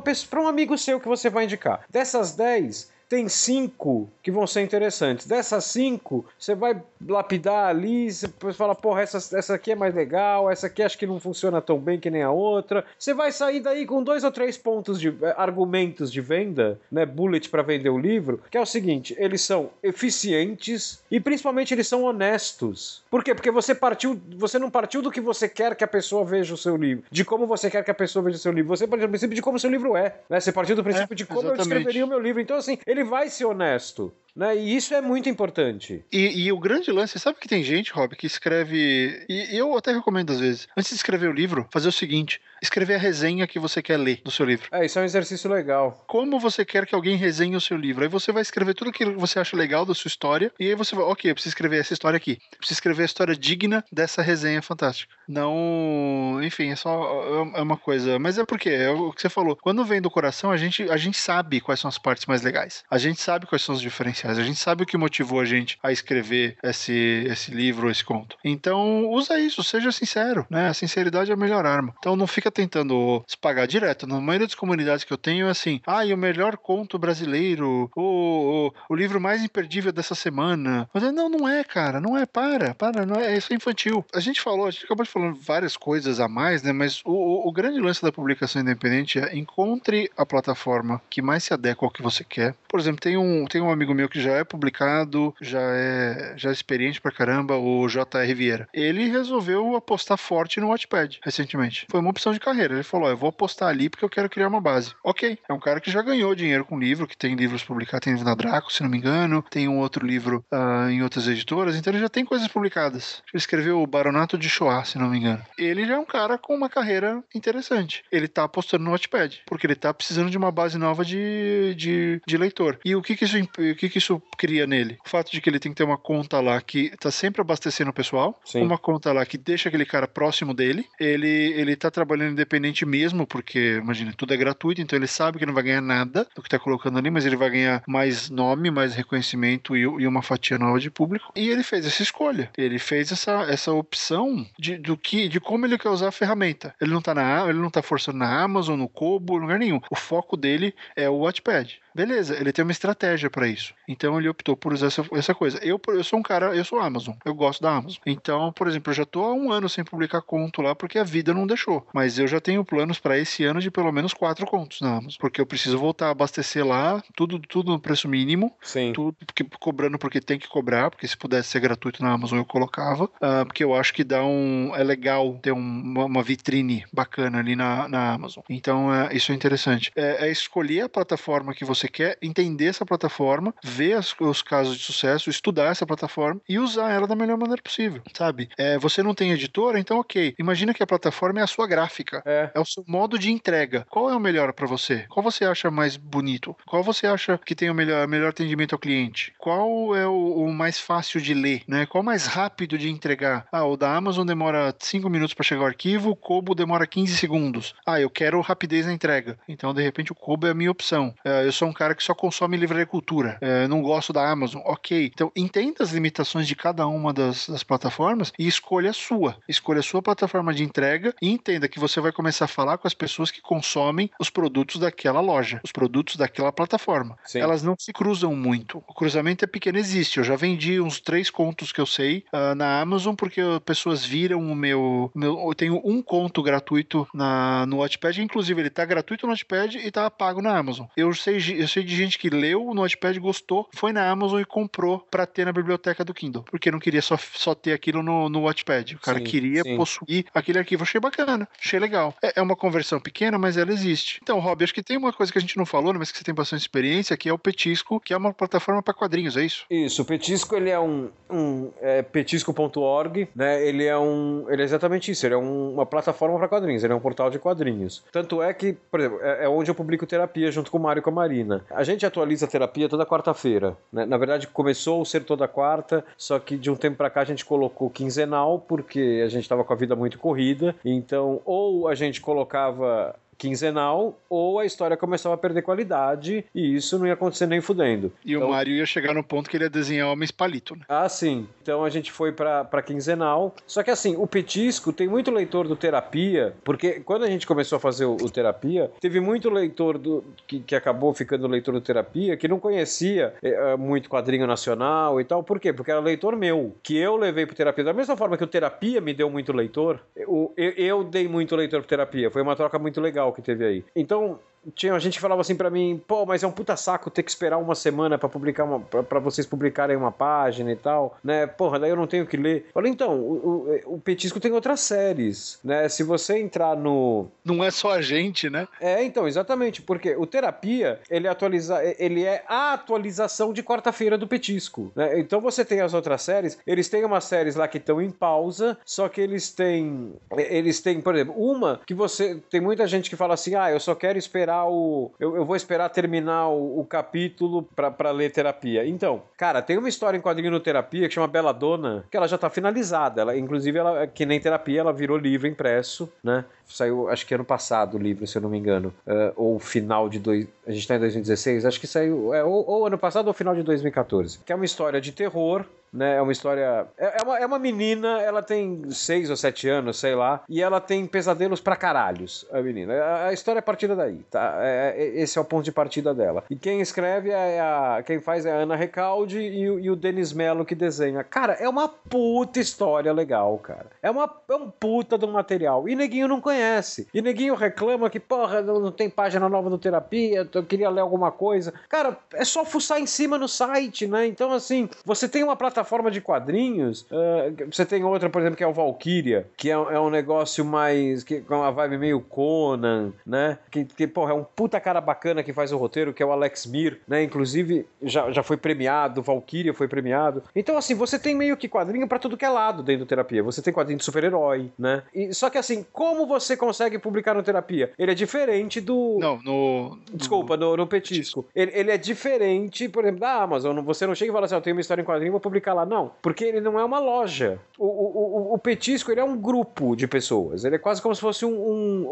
pessoa, para um amigo seu que você vai indicar. Dessas 10, tem cinco que vão ser interessantes. Dessas cinco, você vai lapidar ali, você fala, porra, essa, essa aqui é mais legal, essa aqui acho que não funciona tão bem que nem a outra. Você vai sair daí com dois ou três pontos de eh, argumentos de venda, né, bullet para vender o livro, que é o seguinte, eles são eficientes e principalmente eles são honestos. Por quê? Porque você partiu, você não partiu do que você quer que a pessoa veja o seu livro, de como você quer que a pessoa veja o seu livro. Você partiu do princípio de como o seu livro é, né? Você partiu do princípio de como eu exatamente. descreveria o meu livro. Então assim, ele vai ser honesto. Né? E isso é muito importante. E, e o grande lance, sabe que tem gente, Rob, que escreve. E eu até recomendo às vezes, antes de escrever o livro, fazer o seguinte: escrever a resenha que você quer ler do seu livro. É, isso é um exercício legal. Como você quer que alguém resenhe o seu livro? Aí você vai escrever tudo aquilo que você acha legal da sua história, e aí você vai, ok, eu preciso escrever essa história aqui. Eu preciso escrever a história digna dessa resenha fantástica. Não. Enfim, é só. É uma coisa. Mas é porque, é o que você falou. Quando vem do coração, a gente, a gente sabe quais são as partes mais legais. A gente sabe quais são os diferenciais. A gente sabe o que motivou a gente a escrever esse, esse livro, esse conto. Então, usa isso, seja sincero, né? A sinceridade é a melhor arma. Então, não fica tentando se pagar direto. Na maioria das comunidades que eu tenho é assim: ah, e o melhor conto brasileiro, o, o, o livro mais imperdível dessa semana. Mas não, não é, cara, não é, para, para, não é, isso é infantil. A gente falou, a gente acabou de falar várias coisas a mais, né? Mas o, o, o grande lance da publicação independente é encontre a plataforma que mais se adequa ao que você quer. Por exemplo, tem um, tem um amigo meu que já é publicado, já é, já é experiente pra caramba, o J.R. Vieira. Ele resolveu apostar forte no Wattpad recentemente. Foi uma opção de carreira. Ele falou: ó, eu vou apostar ali porque eu quero criar uma base. Ok. É um cara que já ganhou dinheiro com livro, que tem livros publicados, tem livro na Draco, se não me engano, tem um outro livro ah, em outras editoras, então ele já tem coisas publicadas. Ele escreveu o Baronato de Shoah, se não me engano. Ele já é um cara com uma carreira interessante. Ele tá apostando no Wattpad, porque ele tá precisando de uma base nova de, de, de leitor. E o que que isso, o que que isso cria nele? O fato de que ele tem que ter uma conta lá que tá sempre abastecendo o pessoal, Sim. uma conta lá que deixa aquele cara próximo dele, ele, ele tá trabalhando independente mesmo, porque, imagina, tudo é gratuito, então ele sabe que não vai ganhar nada do que tá colocando ali, mas ele vai ganhar mais nome, mais reconhecimento e, e uma fatia nova de público. E ele fez essa escolha. Ele fez essa, essa opção de, do que, de como ele quer usar a ferramenta. Ele não tá na ele não tá forçando na Amazon, no Kobo, lugar nenhum. O foco dele é o Wattpad. Beleza, ele tem uma estratégia para isso. Então ele optou por usar essa, essa coisa. Eu, eu sou um cara, eu sou Amazon. Eu gosto da Amazon. Então, por exemplo, eu já tô há um ano sem publicar conto lá porque a vida não deixou. Mas eu já tenho planos para esse ano de pelo menos quatro contos na Amazon. Porque eu preciso voltar a abastecer lá, tudo, tudo no preço mínimo. Sim. Tudo porque, cobrando porque tem que cobrar, porque se pudesse ser gratuito na Amazon eu colocava. ah, porque eu acho que dá um. É legal ter um- uma, uma vitrine bacana ali na, na Amazon. Então é, isso é interessante. É, é escolher a plataforma que você quer, entender essa plataforma, ver as- os casos de sucesso, estudar essa plataforma e usar ela da melhor maneira possível, sabe? É, você não tem editora, então ok. Imagina que a plataforma é a sua gráfica. É. É o seu modo de entrega. Qual é o melhor para você? Qual você acha mais bonito? Qual você acha que tem o melhor, melhor atendimento ao cliente? Qual é o, o mais fácil de ler? Né? Qual o mais rápido de entregar? Ah, o da Amazon demora 5 minutos para chegar ao arquivo, o Kobo demora 15 segundos. Ah, eu quero rapidez na entrega. Então, de repente, o Kobo é a minha opção. É, eu sou um cara que só consome livraria cultura, é, não gosto da Amazon, ok. Então entenda as limitações de cada uma das, das plataformas e escolha a sua. Escolha a sua plataforma de entrega e entenda que você vai começar a falar com as pessoas que consomem os produtos daquela loja, os produtos daquela plataforma. Sim. Elas não se cruzam muito. O cruzamento é pequeno, existe. Eu já vendi uns três contos que eu sei uh, na Amazon porque pessoas viram o meu, meu. Eu tenho um conto gratuito na, no Watchpad, inclusive ele tá gratuito no Watchpad e tá pago na Amazon. Eu sei, eu sei de gente que leu no Watchpad, gostou, foi na Amazon e comprou para ter na biblioteca do Kindle, porque não queria só, só ter aquilo no, no Watchpad. O cara sim, queria sim. possuir aquele arquivo. Achei bacana, achei legal. É, é, uma conversão pequena, mas ela existe. Então, Rob, acho que tem uma coisa que a gente não falou, mas que você tem bastante experiência, que é o Petisco, que é uma plataforma para quadrinhos, é isso? Isso, o Petisco ele é um, um é, petisco.org, né? Ele é um, ele é exatamente isso. Ele é um, uma plataforma para quadrinhos. Ele é um portal de quadrinhos. Tanto é que, por exemplo, é, é onde eu publico terapia junto com o Mário e com a Marina. A gente atualiza a terapia toda quarta-feira. Né? Na verdade, começou a ser toda quarta, só que de um tempo para cá a gente colocou quinzenal porque a gente estava com a vida muito corrida. Então, ou a gente colocava quinzenal, ou a história começava a perder qualidade e isso não ia acontecer nem fudendo. E então, o Mario ia chegar no ponto que ele ia desenhar homens palito, né? Ah, sim. Então a gente foi para quinzenal. Só que assim, o Petisco tem muito leitor do Terapia, porque quando a gente começou a fazer o, o Terapia, teve muito leitor do que, que, acabou ficando leitor do Terapia que não conhecia é, muito quadrinho nacional e tal. Por quê? Porque era leitor meu, que eu levei pro Terapia. Da mesma forma que o Terapia me deu muito leitor, eu, eu, eu dei muito leitor pro Terapia. Foi uma troca muito legal que teve aí. Então, tinha gente que falava assim para mim, pô, mas é um puta saco ter que esperar uma semana para publicar uma para vocês publicarem uma página e tal, né? Porra, daí eu não tenho que ler. Falei, então, o, o, o Petisco tem outras séries, né? Se você entrar no não é só a gente, né? É, então, exatamente, porque o Terapia, ele atualiza, ele é a atualização de quarta-feira do Petisco, né? Então você tem as outras séries, eles têm umas séries lá que estão em pausa, só que eles têm eles têm, por exemplo, uma que você tem muita gente que fala assim: "Ah, eu só quero esperar esperar o. Eu, eu vou esperar terminar o, o capítulo para ler terapia. Então, cara, tem uma história em quadrinho no terapia que chama Bela Dona, que ela já tá finalizada. Ela, inclusive, ela, que nem terapia, ela virou livro impresso, né? Saiu, acho que ano passado o livro, se eu não me engano. Uh, ou final de. Dois, a gente tá em 2016, acho que saiu. É, ou, ou ano passado ou final de 2014. Que é uma história de terror né? É uma história. É, é, uma, é uma menina, ela tem seis ou sete anos, sei lá, e ela tem pesadelos pra caralhos, a menina. A, a história é partida daí, tá? É, é, esse é o ponto de partida dela. E quem escreve é a. Quem faz é a Ana Recalde e, e o Denis Mello que desenha. Cara, é uma puta história legal, cara. É, uma, é um puta do material. E neguinho não conhece. E neguinho reclama que, porra, não tem página nova no terapia, eu queria ler alguma coisa. Cara, é só fuçar em cima no site, né? Então, assim, você tem uma plataforma de quadrinhos, uh, você tem outra, por exemplo, que é o Valkyria, que é, é, um negócio mais. que com uma vibe meio Conan, né? Que, que, porra, é um puta cara bacana que faz o roteiro, que é o Alex Mir, né? Inclusive, já, já foi premiado, Valkyria foi premiado. Então, assim, você tem meio que quadrinho para tudo que é lado dentro do terapia. Você tem quadrinho de super-herói, né? E, só que, assim, como você consegue publicar no terapia? Ele é diferente do. Não, no. Desculpa, no, no petisco. Ele, ele, é diferente, por exemplo, da Amazon. Você não chega e fala assim: eu tenho uma história em quadrinho, vou publicar lá. Não, porque ele não é uma loja. O, o, o, o petisco ele é um grupo de pessoas. Ele é quase como se fosse um, um,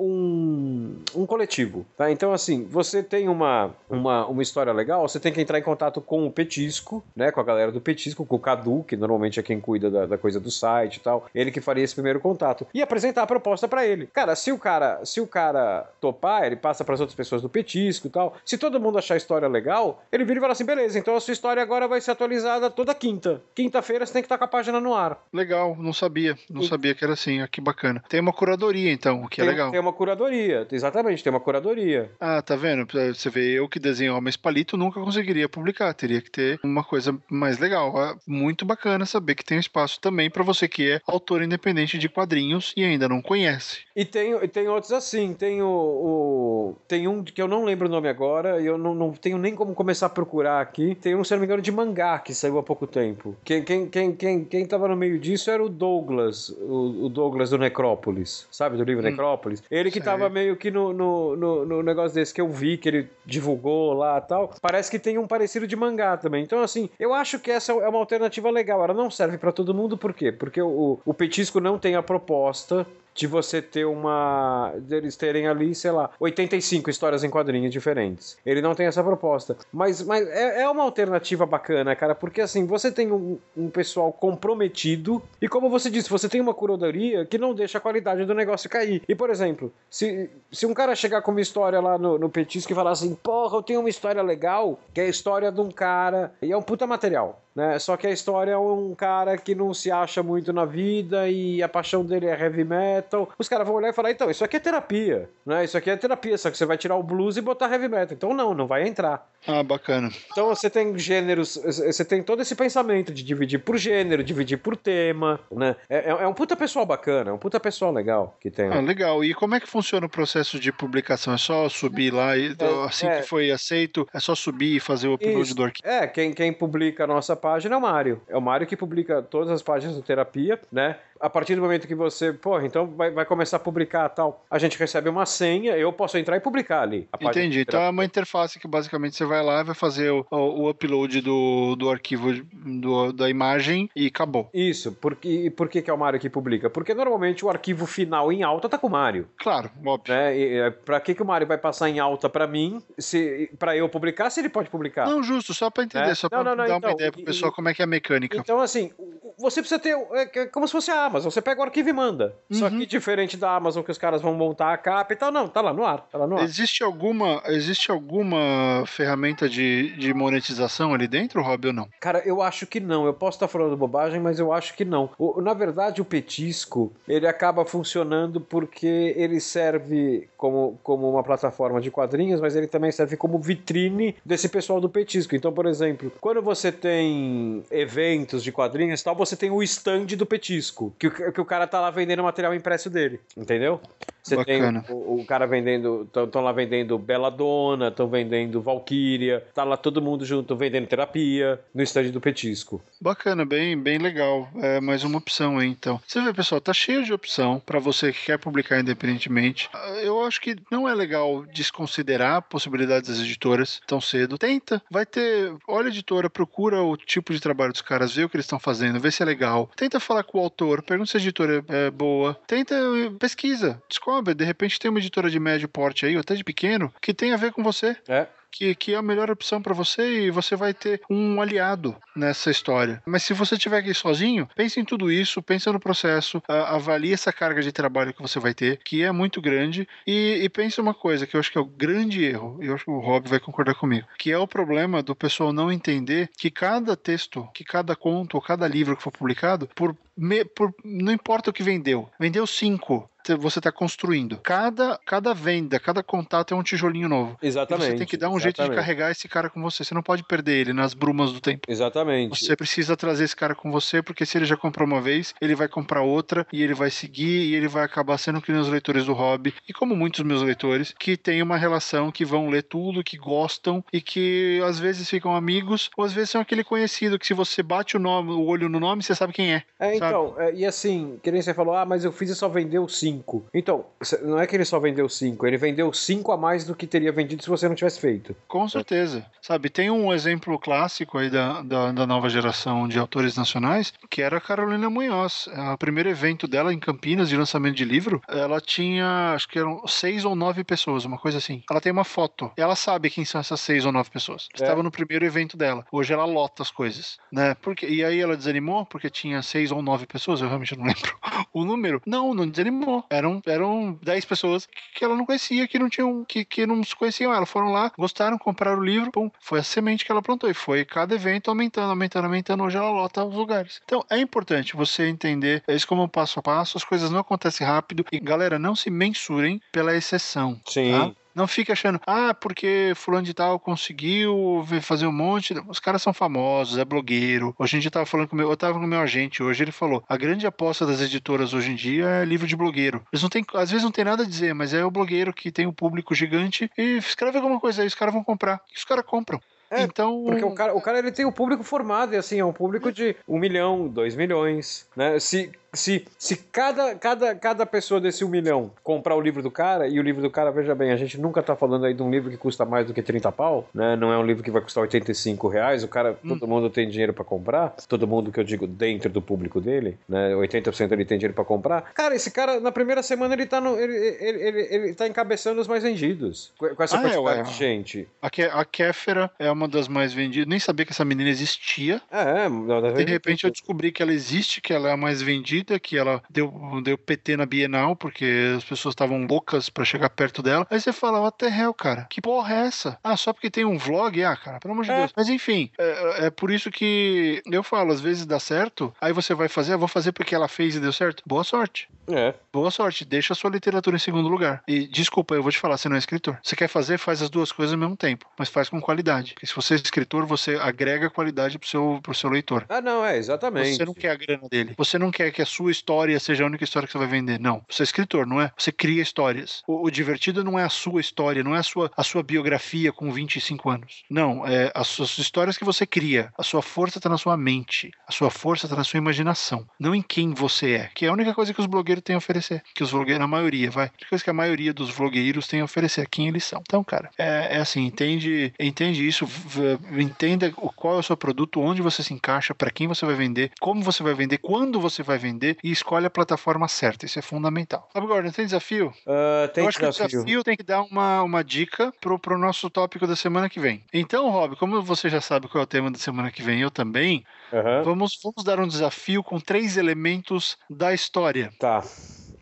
um, um coletivo. Tá? Então, assim, você tem uma, uma, uma história legal, você tem que entrar em contato com o petisco, né? Com a galera do petisco, com o Cadu, que normalmente é quem cuida da, da coisa do site e tal. Ele que faria esse primeiro contato. E apresentar a proposta para ele. Cara, se o cara, se o cara topar, ele passa para as outras pessoas do petisco e tal. Se todo mundo achar a história legal, ele vira e fala assim: beleza, então a sua história agora vai ser atualizada toda quinta. Quinta-feira você tem que estar com a página no ar. Legal, não sabia. Não e... sabia que era assim. Ah, que bacana. Tem uma curadoria, então, o que é tem, é legal. Tem uma curadoria, exatamente, tem uma curadoria. Ah, tá vendo? Você vê, eu que desenho Homens Palito nunca conseguiria publicar. Teria que ter uma coisa mais legal. Ah, muito bacana saber que tem espaço também para você que é autor independente de quadrinhos e ainda não conhece. E tem, tem outros assim. Tem o, o Tem um que eu não lembro o nome agora e eu não, não tenho nem como começar a procurar aqui. Tem um, se não me engano, de mangá que saiu há pouco tempo. Quem, quem, quem, quem, quem tava no meio disso era o Douglas, o, o Douglas do Necrópolis, sabe? Do livro hum, Necrópolis. Ele que sei. tava meio que no, no, no, no, negócio desse que eu vi, que ele divulgou lá tal. Parece que tem um parecido de mangá também. Então, assim, eu acho que essa é uma alternativa legal. Ela não serve para todo mundo, por quê? Porque o, o Petisco não tem a proposta de você ter uma. deles terem ali, sei lá, 85 histórias em quadrinhos diferentes. Ele não tem essa proposta. Mas, mas é, é uma alternativa bacana, cara, porque assim, você tem um, um pessoal comprometido e, como você disse, você tem uma curadoria que não deixa a qualidade do negócio cair. E, por exemplo, se, se um cara chegar com uma história lá no, no Petisco e falar assim, porra, eu tenho uma história legal, que é a história de um cara, e é um puta material. Né? Só que a história é um cara que não se acha muito na vida e a paixão dele é heavy metal. Os caras vão olhar e falar: então, isso aqui é terapia, né? Isso aqui é terapia, só que você vai tirar o blues e botar heavy metal. Então, não, não vai entrar. Ah, bacana. Então, você tem gêneros, você tem todo esse pensamento de dividir por gênero, dividir por tema, né? É, é, é um puta pessoal bacana, é um puta pessoal legal que tem. Ah, legal. E como é que funciona o processo de publicação? É só subir lá e é, assim é, que foi aceito, é só subir e fazer o upload isso. do arquivo? É, quem, quem publica a nossa página é o Mário. É o Mário que publica todas as páginas do Terapia, né? A partir do momento que você, porra, então vai, vai começar a publicar tal, a gente recebe uma senha, eu posso entrar e publicar ali. Entendi. Então é uma interface que basicamente você vai lá e vai fazer o, o, upload do, do arquivo do, da imagem e acabou. Isso. Por, e por que, que é o Mário que publica? Porque normalmente o arquivo final em alta tá com o Mário. Claro, óbvio. Né? E, é, pra que, que o Mário vai passar em alta pra mim, se, pra eu publicar, se ele pode publicar? Não, justo, só pra entender, é? só pra não, não, dar então, uma ideia pro pessoal e, como é que é a mecânica. Então, assim, você precisa ter. É, é como se fosse a Amazon. Você pega o arquivo e manda. Uhum. Só que diferente da Amazon, que os caras vão montar a capa e tal, não, tá lá no ar. Tá lá no ar. Existe alguma, existe alguma ferramenta de, de monetização ali dentro, Rob, ou não? Cara, eu acho que não. Eu posso estar falando bobagem, mas eu acho que não. O, na verdade, o petisco, ele acaba funcionando porque ele serve como, como uma plataforma de quadrinhos, mas ele também serve como vitrine desse pessoal do petisco. Então, por exemplo, quando você tem eventos de quadrinhos e tal, você tem o stand do petisco, que, que o cara tá lá vendendo material impresso dele, entendeu? Você Bacana. tem o, o cara vendendo, estão lá vendendo Belladonna, estão vendendo Valkyria, tá lá todo mundo junto vendendo terapia no stand do petisco. Bacana, bem, bem legal. É mais uma opção aí, então. Você vê, pessoal, tá cheio de opção para você que quer publicar independentemente. Eu acho que não é legal desconsiderar possibilidades das editoras tão cedo. Tenta, vai ter, olha a editora, procura o tipo de trabalho dos caras, vê o que eles estão fazendo, vê se é legal. Tenta falar com o autor, pergunta se a editora é boa. Tenta, pesquisa, descobre. De repente tem uma editora de médio porte aí, ou até de pequeno, que tem a ver com você. É que, que é a melhor opção para você e você vai ter um aliado nessa história. Mas se você estiver aqui sozinho, pense em tudo isso, pense no processo, avalie essa carga de trabalho que você vai ter, que é muito grande, e, e pense uma coisa que eu acho que é o grande erro, e eu acho que o Rob vai concordar comigo, que é o problema do pessoal não entender que cada texto, que cada conto ou cada livro que for publicado, por, me, por não importa o que vendeu, vendeu cinco, você está construindo. Cada, cada venda, cada contato é um tijolinho novo. Exatamente. E você tem que dar um exatamente. jeito de carregar esse cara com você. Você não pode perder ele nas brumas do tempo. Exatamente. Você precisa trazer esse cara com você, porque se ele já comprou uma vez, ele vai comprar outra e ele vai seguir e ele vai acabar sendo que nem os leitores do hobby. E como muitos meus leitores, que tem uma relação, que vão ler tudo, que gostam e que às vezes ficam amigos, ou às vezes são aquele conhecido que se você bate o, nome, o olho no nome, você sabe quem é. É, então, é, e assim, que nem você falou, ah, mas eu fiz e só vendeu sim 5. Então, não é que ele só vendeu 5, ele vendeu 5 a mais do que teria vendido se você não tivesse feito. Com certeza. Sabe, tem um exemplo clássico aí da, da, da nova geração de autores nacionais, que era a Carolina Munhoz. O primeiro evento dela em Campinas, de lançamento de livro, ela tinha, acho que eram seis ou nove pessoas, uma coisa assim. Ela tem uma foto. Ela sabe quem são essas seis ou nove pessoas. É. Estava no primeiro evento dela. Hoje ela lota as coisas, né? Porque, e aí ela desanimou porque tinha seis ou nove pessoas, eu realmente não lembro o número. Não, não desanimou. Eram, eram 10 pessoas que ela não conhecia, que não tinham, que, que não se conheciam ela. Foram lá, gostaram, compraram o livro, pum, foi a semente que ela plantou. E foi cada evento aumentando, aumentando, aumentando. Hoje ela lota os lugares. Então é importante você entender isso como passo a passo, as coisas não acontecem rápido. E galera, não se mensurem pela exceção. Sim. Tá? Não fica achando, ah, porque fulano de tal conseguiu fazer um monte. Os caras são famosos, é blogueiro. Hoje a gente tava falando com o meu, eu tava com meu agente hoje, ele falou: a grande aposta das editoras hoje em dia é livro de blogueiro. Eles não têm, às vezes não tem nada a dizer, mas é o blogueiro que tem um público gigante e escreve alguma coisa aí, os caras vão comprar. E os caras compram. É, então... Porque o cara, o cara ele tem o público formado, e assim, é um público de um milhão, dois milhões, né? Se se, se cada, cada, cada pessoa desse um milhão comprar o livro do cara, e o livro do cara, veja bem, a gente nunca tá falando aí de um livro que custa mais do que 30 pau, né? Não é um livro que vai custar 85 reais, o cara, hum. todo mundo tem dinheiro para comprar, todo mundo que eu digo dentro do público dele, né? 80% ele tem dinheiro para comprar. Cara, esse cara, na primeira semana, ele tá, no, ele, ele, ele, ele tá encabeçando os mais vendidos. Com essa ah, é, quantidade é, de gente. A, a Kéfera é uma das mais vendidas. Nem sabia que essa menina existia. É, de repente eu descobri que ela existe, que ela é a mais vendida, que ela deu, deu PT na Bienal, porque as pessoas estavam loucas para chegar perto dela. Aí você fala, what the hell, cara? Que porra é essa? Ah, só porque tem um vlog? Ah, cara, pelo amor de é. Deus. Mas enfim, é, é, por isso que eu falo, às vezes dá certo, aí você vai fazer, eu vou fazer porque ela fez e deu certo. Boa sorte. É. Boa sorte. Deixa a sua literatura em segundo lugar. E desculpa, eu vou te falar, você não é escritor. Você quer fazer, faz as duas coisas ao mesmo tempo, mas faz com qualidade. Porque se você é escritor, você agrega qualidade pro seu, pro seu leitor. Ah, não, é, exatamente. Você não quer a grana dele. Você não quer que a sua história seja a única história que você vai vender. Não. Você é escritor, não é? Você cria histórias. O, o divertido não é a sua história, não é a sua, a sua biografia com 25 anos. Não, é as suas histórias que você cria. A sua força está na sua mente. A sua força está na sua imaginação. Não em quem você é. Que é a única coisa que os blogueiros têm a oferecer. Que os blogueiros, a maioria, vai. A coisa que a maioria dos blogueiros tem a oferecer é quem eles são. Então, cara, é, é assim, entende, entende isso, entenda qual é o seu produto, onde você se encaixa, para quem você vai vender, como você vai vender, quando você vai vender e escolhe a plataforma certa. Isso é fundamental. Agora, tem desafio? Uh, tem Eu acho desafio. que o desafio tem que dar uma, uma dica pro, pro nosso tópico da semana que vem. Então, Rob, como você já sabe qual é o tema da semana que vem, eu também, uhum. vamos, vamos dar um desafio com três elementos da história. Tá.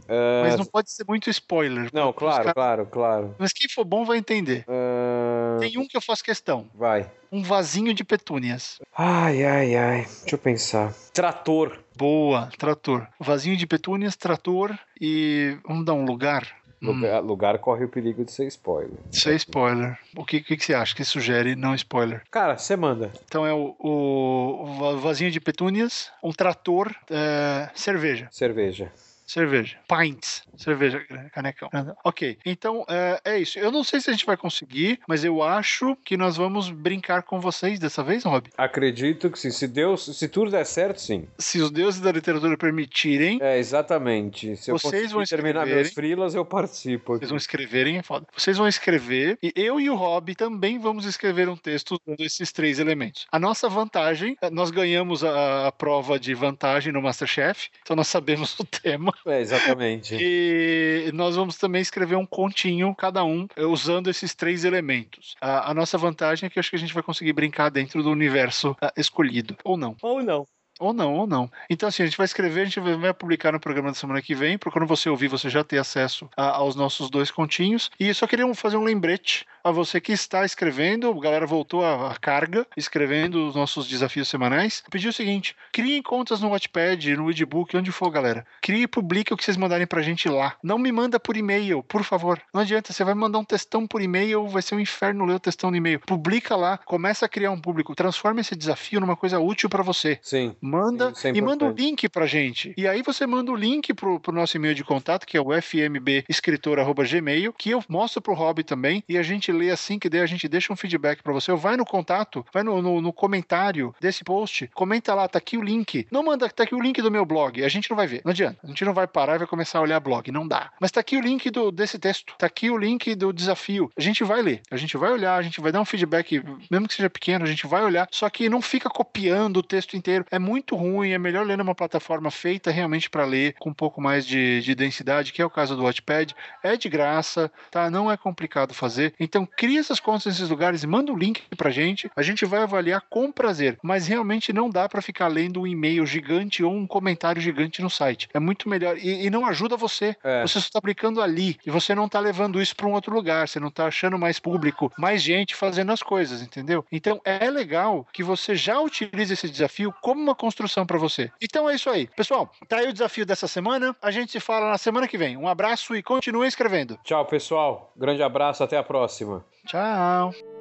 Uh... Mas não pode ser muito spoiler. Não, claro, caras... claro, claro. Mas quem for bom vai entender. Uh... Tem um que eu faço questão. Vai. Um vasinho de petúnias. Ai, ai, ai. Deixa eu pensar. Trator. Boa, trator. Vasinho de petúnias, trator e vamos dar um lugar. Lugar, hum. lugar, corre o perigo de ser spoiler. Ser spoiler. O que, que, que você acha que sugere não spoiler? Cara, você manda. Então é o, o, vasinho de petúnias, um trator, é, cerveja. Cerveja cerveja. Pints, cerveja, canecão. Ok, então é, é, isso. Eu não sei se a gente vai conseguir, mas eu acho que nós vamos brincar com vocês dessa vez, Rob. Acredito que sim. Se Deus, se tudo der certo, sim. Se os deuses da literatura permitirem. É, exatamente. Se vocês vão terminar meus frilas, eu participo. Aqui. Vocês vão escreverem, é foda. Vocês vão escrever e eu e o Rob também vamos escrever um texto usando esses três elementos. A nossa vantagem, nós ganhamos a, a prova de vantagem no Masterchef, então nós sabemos o tema. É, exatamente. e nós vamos também escrever um continho, cada um, usando esses três elementos. A, a nossa vantagem é que eu acho que a gente vai conseguir brincar dentro do universo uh, escolhido. Ou não. Ou não. Ou não, ou não. Então, assim, a gente vai escrever, a gente vai publicar no programa da semana que vem, para quando você ouvir, você já ter acesso a, aos nossos dois continhos. E só queria fazer um lembrete a você que está escrevendo, a galera voltou à carga, escrevendo os nossos desafios semanais. Pediu o seguinte: criem contas no Wattpad, no Edbook, onde for, galera. Crie e publique o que vocês mandarem pra gente lá. Não me manda por e-mail, por favor. Não adianta, você vai mandar um textão por e-mail, vai ser um inferno ler o textão no e-mail. Publica lá, começa a criar um público, transforma esse desafio numa coisa útil para você. Sim. Manda é e manda o um link pra gente. E aí você manda o link pro, pro nosso e-mail de contato, que é o fmbescritor.gmail, que eu mostro pro Rob também, e a gente lê assim que der, a gente deixa um feedback para você. Ou vai no contato, vai no, no, no, comentário desse post, comenta lá, tá aqui o link. Não manda, tá aqui o link do meu blog. A gente não vai ver. Não adianta. A gente não vai parar e vai começar a olhar blog. Não dá. Mas tá aqui o link do, desse texto. Tá aqui o link do desafio. A gente vai ler. A gente vai olhar, a gente vai dar um feedback, mesmo que seja pequeno, a gente vai olhar. Só que não fica copiando o texto inteiro. É muito ruim. É melhor ler numa plataforma feita realmente para ler com um pouco mais de, de densidade, que é o caso do Wattpad. É de graça, tá? Não é complicado fazer. Então, cria essas contas nesses lugares e manda o um link pra gente. A gente vai avaliar com prazer. Mas realmente não dá para ficar lendo um e-mail gigante ou um comentário gigante no site. É muito melhor. E, e não ajuda você. É. Você só está aplicando ali. E você não está levando isso para um outro lugar. Você não está achando mais público, mais gente fazendo as coisas, entendeu? Então é legal que você já utilize esse desafio como uma construção para você. Então é isso aí. Pessoal, tá aí o desafio dessa semana. A gente se fala na semana que vem. Um abraço e continue escrevendo. Tchau, pessoal. Grande abraço, até a próxima. Tchau.